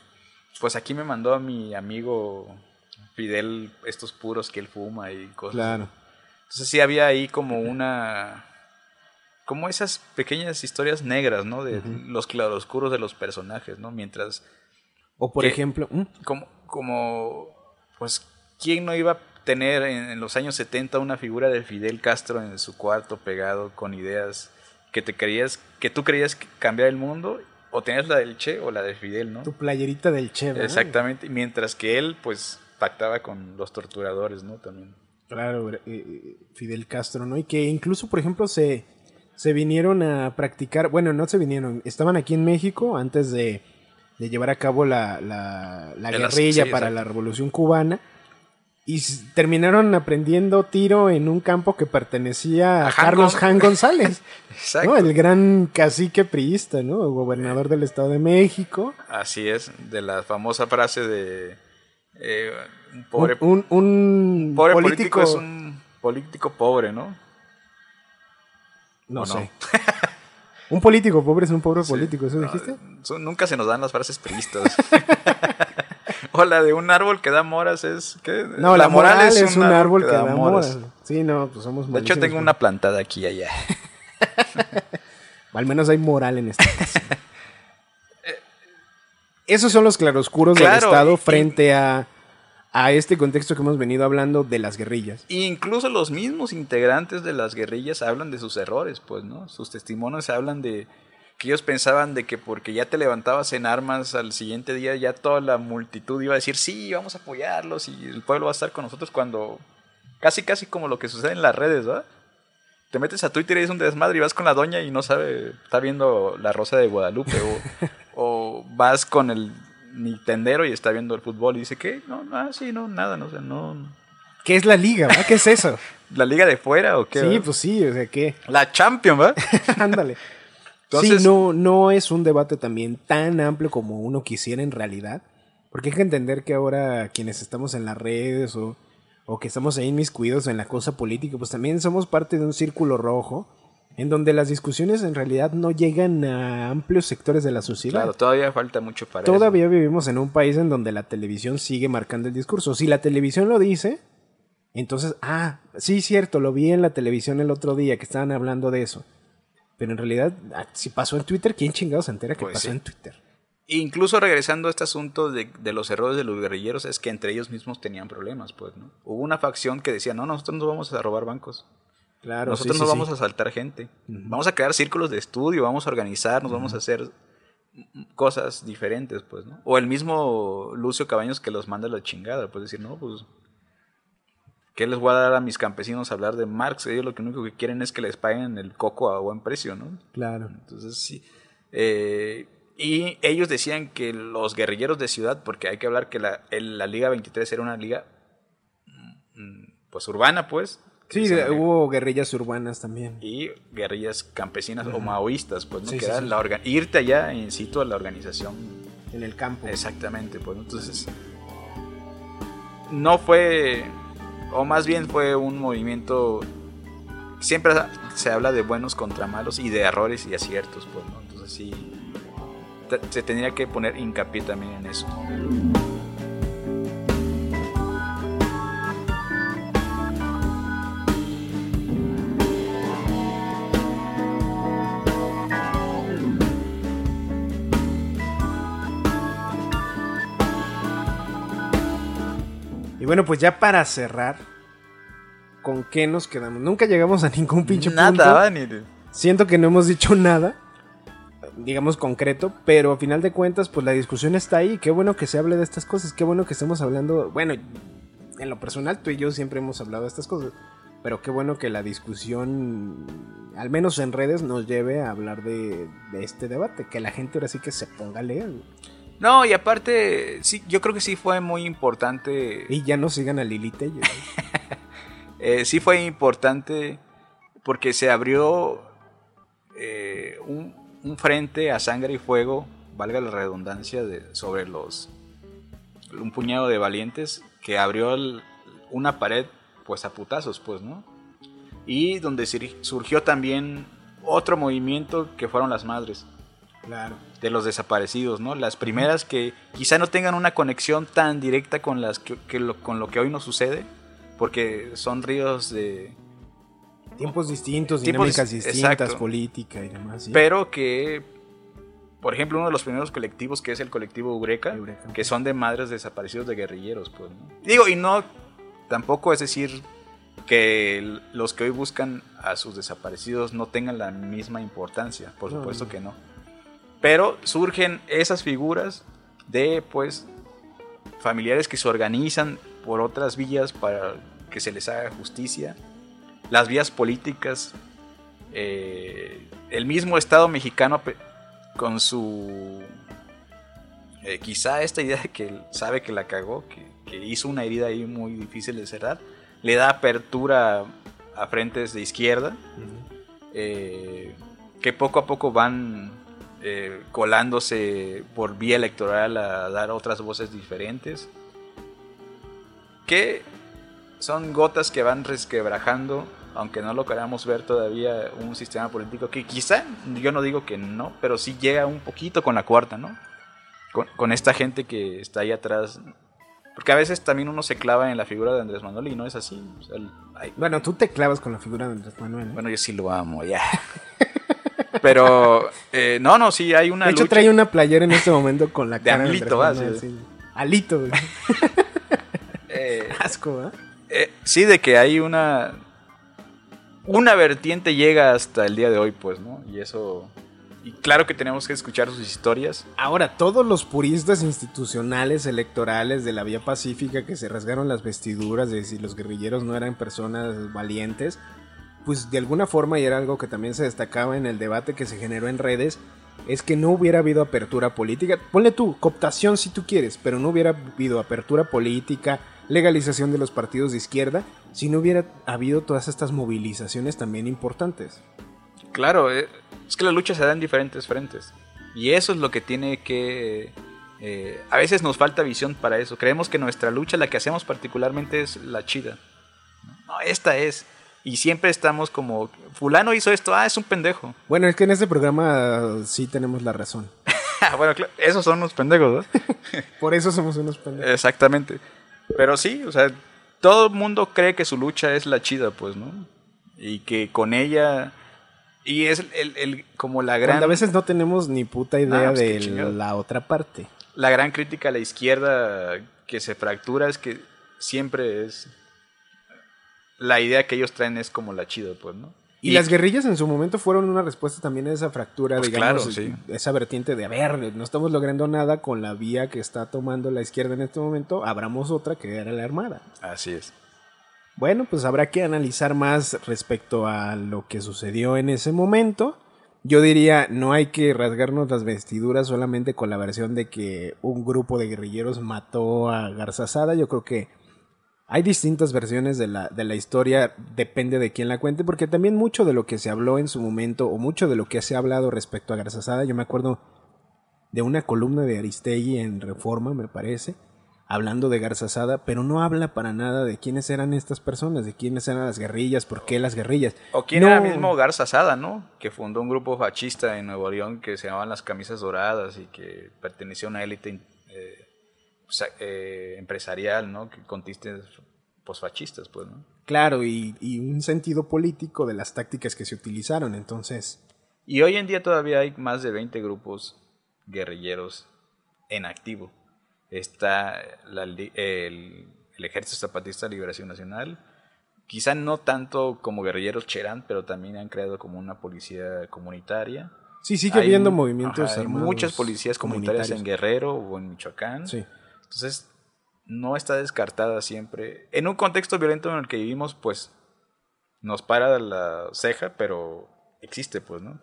[SPEAKER 5] pues aquí me mandó a mi amigo Fidel estos puros que él fuma y cosas.
[SPEAKER 4] Claro.
[SPEAKER 5] Entonces sí había ahí como una... Como esas pequeñas historias negras, ¿no? De los claroscuros de los personajes, ¿no? Mientras...
[SPEAKER 4] O por ejemplo, ¿mm?
[SPEAKER 5] Como, como... Pues, ¿quién no iba a tener en, en los años 70 una figura de Fidel Castro en su cuarto pegado con ideas que te creías, que tú creías cambiar el mundo? O tenías la del Che o la de Fidel, ¿no?
[SPEAKER 4] tu playerita del Che, ¿verdad?
[SPEAKER 5] Exactamente, mientras que él, pues, pactaba con los torturadores, ¿no? También.
[SPEAKER 4] Claro, eh, eh, Fidel Castro, ¿no? Y que incluso, por ejemplo, se, se vinieron a practicar, bueno, no se vinieron, estaban aquí en México antes de, de llevar a cabo la, la, la
[SPEAKER 5] En las-
[SPEAKER 4] guerrilla
[SPEAKER 5] sí,
[SPEAKER 4] para la Revolución Cubana. Y terminaron aprendiendo tiro en un campo que pertenecía a, Carlos Han González. (laughs) ¿no? El gran cacique priista, ¿no? Gobernador del Estado de México.
[SPEAKER 5] Así es, de la famosa frase de eh, un
[SPEAKER 4] Un,
[SPEAKER 5] pobre,
[SPEAKER 4] un, un
[SPEAKER 5] pobre
[SPEAKER 4] político,
[SPEAKER 5] político, es un político pobre, ¿no?
[SPEAKER 4] No
[SPEAKER 5] ¿o no?
[SPEAKER 4] sé. (laughs) un político pobre es un pobre político, ¿eso dijiste?
[SPEAKER 5] Son- nunca se nos dan las frases priistas. (laughs) o la de un árbol que da moras es ¿qué?
[SPEAKER 4] No, la, moral, es, un árbol que, da moras. Sí, no, pues somos
[SPEAKER 5] De hecho tengo
[SPEAKER 4] con-
[SPEAKER 5] una plantada aquí y allá.
[SPEAKER 4] Al menos hay moral en esta casa. (laughs) Esos son los claroscuros del Estado
[SPEAKER 5] y-
[SPEAKER 4] frente a, a este contexto que hemos venido hablando de las guerrillas.
[SPEAKER 5] Y incluso los mismos integrantes de las guerrillas hablan de sus errores, pues, ¿no? Sus testimonios hablan de que ellos pensaban de que porque ya te levantabas en armas al siguiente día ya toda la multitud iba a decir, sí, vamos a apoyarlos y el pueblo va a estar con nosotros cuando casi casi como lo que sucede en las redes, ¿verdad? Te metes a Twitter y es un desmadre y vas con la doña y no sabe, está viendo la Rosa de Guadalupe o, (laughs) o vas con el Nintendero y está viendo el fútbol y dice, ¿qué? No, ah, sí, no, nada, no, o sea, no...
[SPEAKER 4] ¿Qué es la liga? ¿va? ¿Qué es eso? (laughs)
[SPEAKER 5] ¿La liga de fuera o qué?
[SPEAKER 4] sí, pues sí, o sea, ¿qué?
[SPEAKER 5] La Champions, ¿verdad? (laughs)
[SPEAKER 4] Ándale.
[SPEAKER 5] Entonces-
[SPEAKER 4] sí, no, no es un debate también tan amplio como uno quisiera en realidad. Porque hay que entender que ahora quienes estamos en las redes o, o que estamos ahí inmiscuidos en la cosa política, pues también somos parte de un círculo rojo en donde las discusiones en realidad no llegan a amplios sectores de la sociedad.
[SPEAKER 5] Claro, todavía falta mucho para eso.
[SPEAKER 4] Todavía vivimos en un país en donde la televisión sigue marcando el discurso. Si la televisión lo dice, entonces, ah, sí, cierto, lo vi en la televisión el otro día que estaban hablando de eso. Pero en realidad, ah, si pasó en Twitter, ¿quién chingados se entera que
[SPEAKER 5] Pues
[SPEAKER 4] pasó
[SPEAKER 5] sí.
[SPEAKER 4] en Twitter?
[SPEAKER 5] Incluso regresando a este asunto de, de los errores de los guerrilleros, es que entre ellos mismos tenían problemas, pues, ¿no? Hubo una facción que decía, no, nosotros no vamos a robar bancos.
[SPEAKER 4] Claro,
[SPEAKER 5] nosotros
[SPEAKER 4] sí,
[SPEAKER 5] no
[SPEAKER 4] sí,
[SPEAKER 5] vamos
[SPEAKER 4] sí.
[SPEAKER 5] a asaltar gente. Vamos a crear círculos de estudio, vamos a organizarnos, vamos a hacer cosas diferentes, pues, ¿no? O el mismo Lucio Cabaños que los manda a la chingada, pues decir, no, pues, ¿qué les voy a dar a mis campesinos a hablar de Marx? Ellos lo que único que quieren es que les paguen el coco a buen precio, ¿no?
[SPEAKER 4] Claro.
[SPEAKER 5] Entonces, sí. Eh, y ellos decían que los guerrilleros de ciudad, porque hay que hablar que la, el- la Liga 23 era una liga, mm, pues, urbana, pues.
[SPEAKER 4] Sí, hubo guerrillas urbanas también.
[SPEAKER 5] y guerrillas campesinas o maoístas, pues, ¿no?
[SPEAKER 4] Sí,
[SPEAKER 5] que
[SPEAKER 4] sí,
[SPEAKER 5] era
[SPEAKER 4] sí.
[SPEAKER 5] la orga- irte allá in situ a la organización.
[SPEAKER 4] En el campo.
[SPEAKER 5] Exactamente, pues, ¿no? entonces no fue, o más bien fue un movimiento, siempre se habla de buenos contra malos y de errores y aciertos, pues, ¿no? Entonces sí, se tendría que poner hincapié también en eso.
[SPEAKER 4] Y bueno, pues ya para cerrar, ¿con qué nos quedamos? Nunca llegamos a ningún pinche
[SPEAKER 5] Nada,
[SPEAKER 4] punto.
[SPEAKER 5] ¿va? ni
[SPEAKER 4] Siento que no hemos dicho nada, digamos concreto, pero a final de cuentas, pues la discusión está ahí. Qué bueno que se hable de estas cosas, qué bueno que estemos hablando. Bueno, en lo personal, tú y yo siempre hemos hablado de estas cosas, pero qué bueno que la discusión, al menos en redes, nos lleve a hablar de, de este debate. Que la gente ahora sí que se ponga a leer
[SPEAKER 5] No, y aparte, sí, yo creo que sí fue muy importante.
[SPEAKER 4] y ya no sigan a Lili Tello. (laughs)
[SPEAKER 5] Eh, sí fue importante porque se abrió eh, un, un frente a sangre y fuego, valga la redundancia, de, sobre los un puñado de valientes que abrió el- una pared pues a putazos, pues, ¿no? Y donde surgió también otro movimiento que fueron las madres.
[SPEAKER 4] Claro.
[SPEAKER 5] De los desaparecidos, ¿no? Las primeras que quizá no tengan una conexión tan directa con las que, que lo, con lo que hoy nos sucede, porque son ríos de
[SPEAKER 4] Tiempos distintos,
[SPEAKER 5] Tiempos
[SPEAKER 4] dinámicas
[SPEAKER 5] dis-
[SPEAKER 4] distintas,
[SPEAKER 5] exacto.
[SPEAKER 4] política y demás. ¿sí?
[SPEAKER 5] pero que por ejemplo uno de los primeros colectivos que es el colectivo Eureka,
[SPEAKER 4] Eureka.
[SPEAKER 5] que son de madres desaparecidos de guerrilleros, pues. ¿no? Digo y no tampoco es decir que los que hoy buscan a sus desaparecidos no tengan la misma importancia, por
[SPEAKER 4] No,
[SPEAKER 5] supuesto
[SPEAKER 4] no.
[SPEAKER 5] que no. Pero surgen esas figuras de pues familiares que se organizan por otras vías para que se les haga justicia, las vías políticas, eh, el mismo Estado mexicano con su... eh, quizá esta idea de que sabe que la cagó, que, que hizo una herida ahí muy difícil de cerrar, le da apertura a frentes de izquierda, eh, que poco a poco van eh, colándose por vía electoral a dar otras voces diferentes, que son gotas que van resquebrajando, aunque no lo queramos ver todavía, un sistema político que quizá, yo no digo que no, pero sí llega un poquito con la cuarta, ¿no? Con, con esta gente que está ahí atrás. Porque a veces también uno se clava en la figura de Andrés Manuel y no es así. O sea, el- hay-
[SPEAKER 4] Bueno, tú te clavas con la figura de Andrés Manuel. ¿eh?
[SPEAKER 5] bueno, yo sí lo amo, ya. (laughs) Pero, eh, no, no, sí, hay una
[SPEAKER 4] de hecho,
[SPEAKER 5] lucha.
[SPEAKER 4] trae una playera en este momento con la
[SPEAKER 5] De
[SPEAKER 4] cara
[SPEAKER 5] Alito, ¿va?
[SPEAKER 4] Andrés
[SPEAKER 5] Sí.
[SPEAKER 4] Alito, güey. (laughs)
[SPEAKER 5] eh,
[SPEAKER 4] Asco, eh,
[SPEAKER 5] sí, de que hay una... Una vertiente llega hasta el día de hoy, pues, ¿no? Y eso... Y claro que tenemos que escuchar sus historias.
[SPEAKER 4] Ahora, todos los puristas institucionales electorales de la vía pacífica que se rasgaron las vestiduras de si los guerrilleros no eran personas valientes, pues de alguna forma, y era algo que también se destacaba en el debate que se generó en redes, es que no hubiera habido apertura política. Ponle tú, cooptación si tú quieres, pero no hubiera habido apertura política, legalización de los partidos de izquierda, si no hubiera habido todas estas movilizaciones también importantes.
[SPEAKER 5] Claro, eh, es que la lucha se da en diferentes frentes. Y eso es lo que tiene que... eh, a veces nos falta visión para eso. Creemos que nuestra lucha, la que hacemos particularmente, es la chida. No, esta es. Y siempre estamos como, fulano hizo esto, ah, es un pendejo.
[SPEAKER 4] Bueno, es que en este programa uh, sí tenemos la razón. (laughs)
[SPEAKER 5] bueno, claro, esos son unos pendejos, ¿no? (laughs)
[SPEAKER 4] Por eso somos unos pendejos.
[SPEAKER 5] Exactamente. Pero sí, o sea, todo el mundo cree que su lucha es la chida, pues, ¿no? Y que con ella... Y es el, el- como la gran...
[SPEAKER 4] Cuando a veces no tenemos ni puta idea
[SPEAKER 5] No, pues,
[SPEAKER 4] de la otra parte.
[SPEAKER 5] la gran crítica a la izquierda que se fractura es que siempre es la idea que ellos traen es como la chida, pues, ¿no?
[SPEAKER 4] Y, las guerrillas en su momento fueron una respuesta también a esa fractura,
[SPEAKER 5] Pues
[SPEAKER 4] digamos,
[SPEAKER 5] claro, sí.
[SPEAKER 4] esa vertiente de, a ver, no estamos logrando nada con la vía que está tomando la izquierda en este momento, abramos otra que era la armada.
[SPEAKER 5] Así es.
[SPEAKER 4] Bueno, pues habrá que analizar más respecto a lo que sucedió en ese momento. Yo diría, no hay que rasgarnos las vestiduras solamente con la versión de que un grupo de guerrilleros mató a Garza Sada. Yo creo que hay distintas versiones de la, de la historia, depende de quién la cuente, porque también mucho de lo que se habló en su momento, o mucho de lo que se ha hablado respecto a Garza Sada, yo me acuerdo de una columna de Aristegui en Reforma, me parece, hablando de Garza Sada, pero no habla para nada de quiénes eran estas personas, de quiénes eran las guerrillas, por qué las guerrillas.
[SPEAKER 5] O quién
[SPEAKER 4] No.
[SPEAKER 5] era mismo Garza Sada, ¿no? Que fundó un grupo fascista en Nuevo León que se llamaban las Camisas Doradas y que pertenecía a una élite eh, sea, eh, empresarial, ¿no? Que con tintes posfascistas, pues, ¿no?
[SPEAKER 4] Claro, y, y un sentido político de las tácticas que se utilizaron, entonces...
[SPEAKER 5] Y hoy en día todavía hay más de 20 grupos guerrilleros en activo. Está la el, el Ejército Zapatista de Liberación Nacional, quizá no tanto como guerrilleros Cherán, pero también han creado como una policía comunitaria.
[SPEAKER 4] Sí, sigue
[SPEAKER 5] Hay
[SPEAKER 4] habiendo movimientos
[SPEAKER 5] ajá, hay
[SPEAKER 4] armados
[SPEAKER 5] muchas policías comunitarias en. Guerrero o en Michoacán.
[SPEAKER 4] Sí.
[SPEAKER 5] Entonces, no está descartada siempre. En un contexto violento en el que vivimos, pues nos para la ceja, pero existe, pues, ¿no?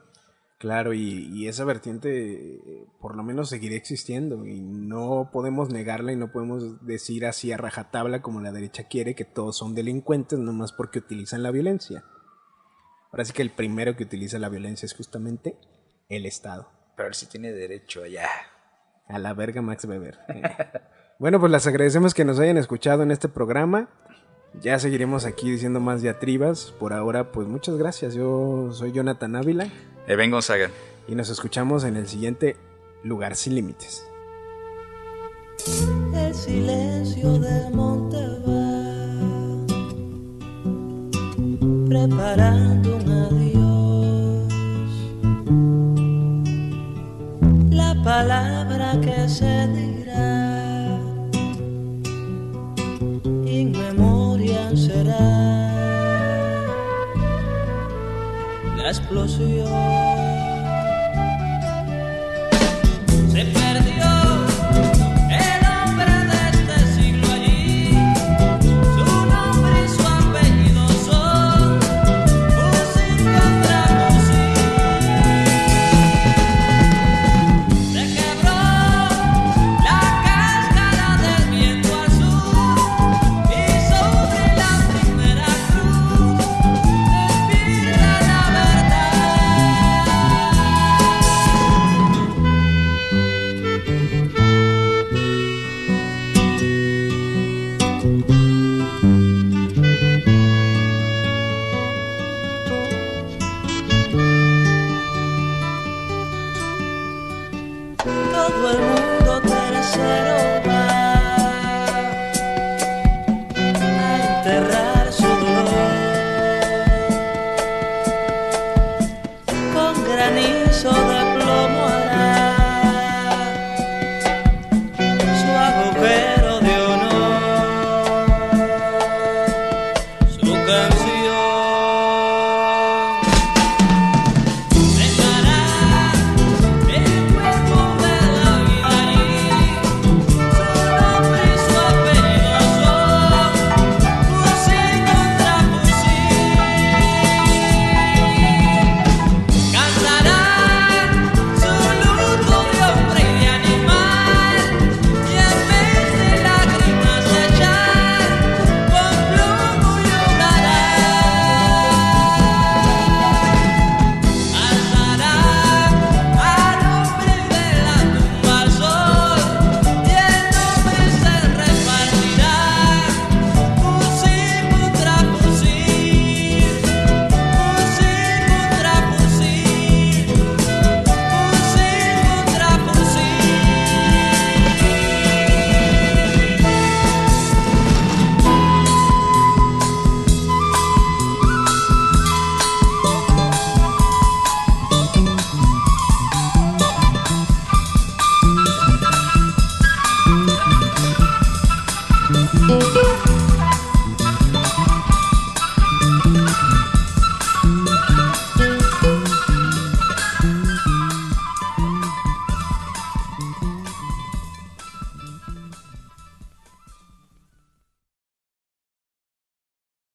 [SPEAKER 4] Claro, y, y esa vertiente eh, por lo menos seguirá existiendo y no podemos negarla y no podemos decir así a rajatabla como la derecha quiere que todos son delincuentes nomás porque utilizan la violencia. Ahora sí que el primero que utiliza la violencia es justamente el Estado.
[SPEAKER 5] Pero él sí tiene derecho allá.
[SPEAKER 4] A la verga Max Weber. (laughs) Eh. bueno, pues les agradecemos que nos hayan escuchado en este programa. Ya seguiremos aquí diciendo más diatribas. Por ahora, pues muchas gracias. Yo soy Jonathan Ávila.
[SPEAKER 5] Ben Gonzaga.
[SPEAKER 4] y nos escuchamos en el siguiente lugar sin límites.
[SPEAKER 8] El silencio de monte preparando un adiós. La palabra que se dirá, explosión todo.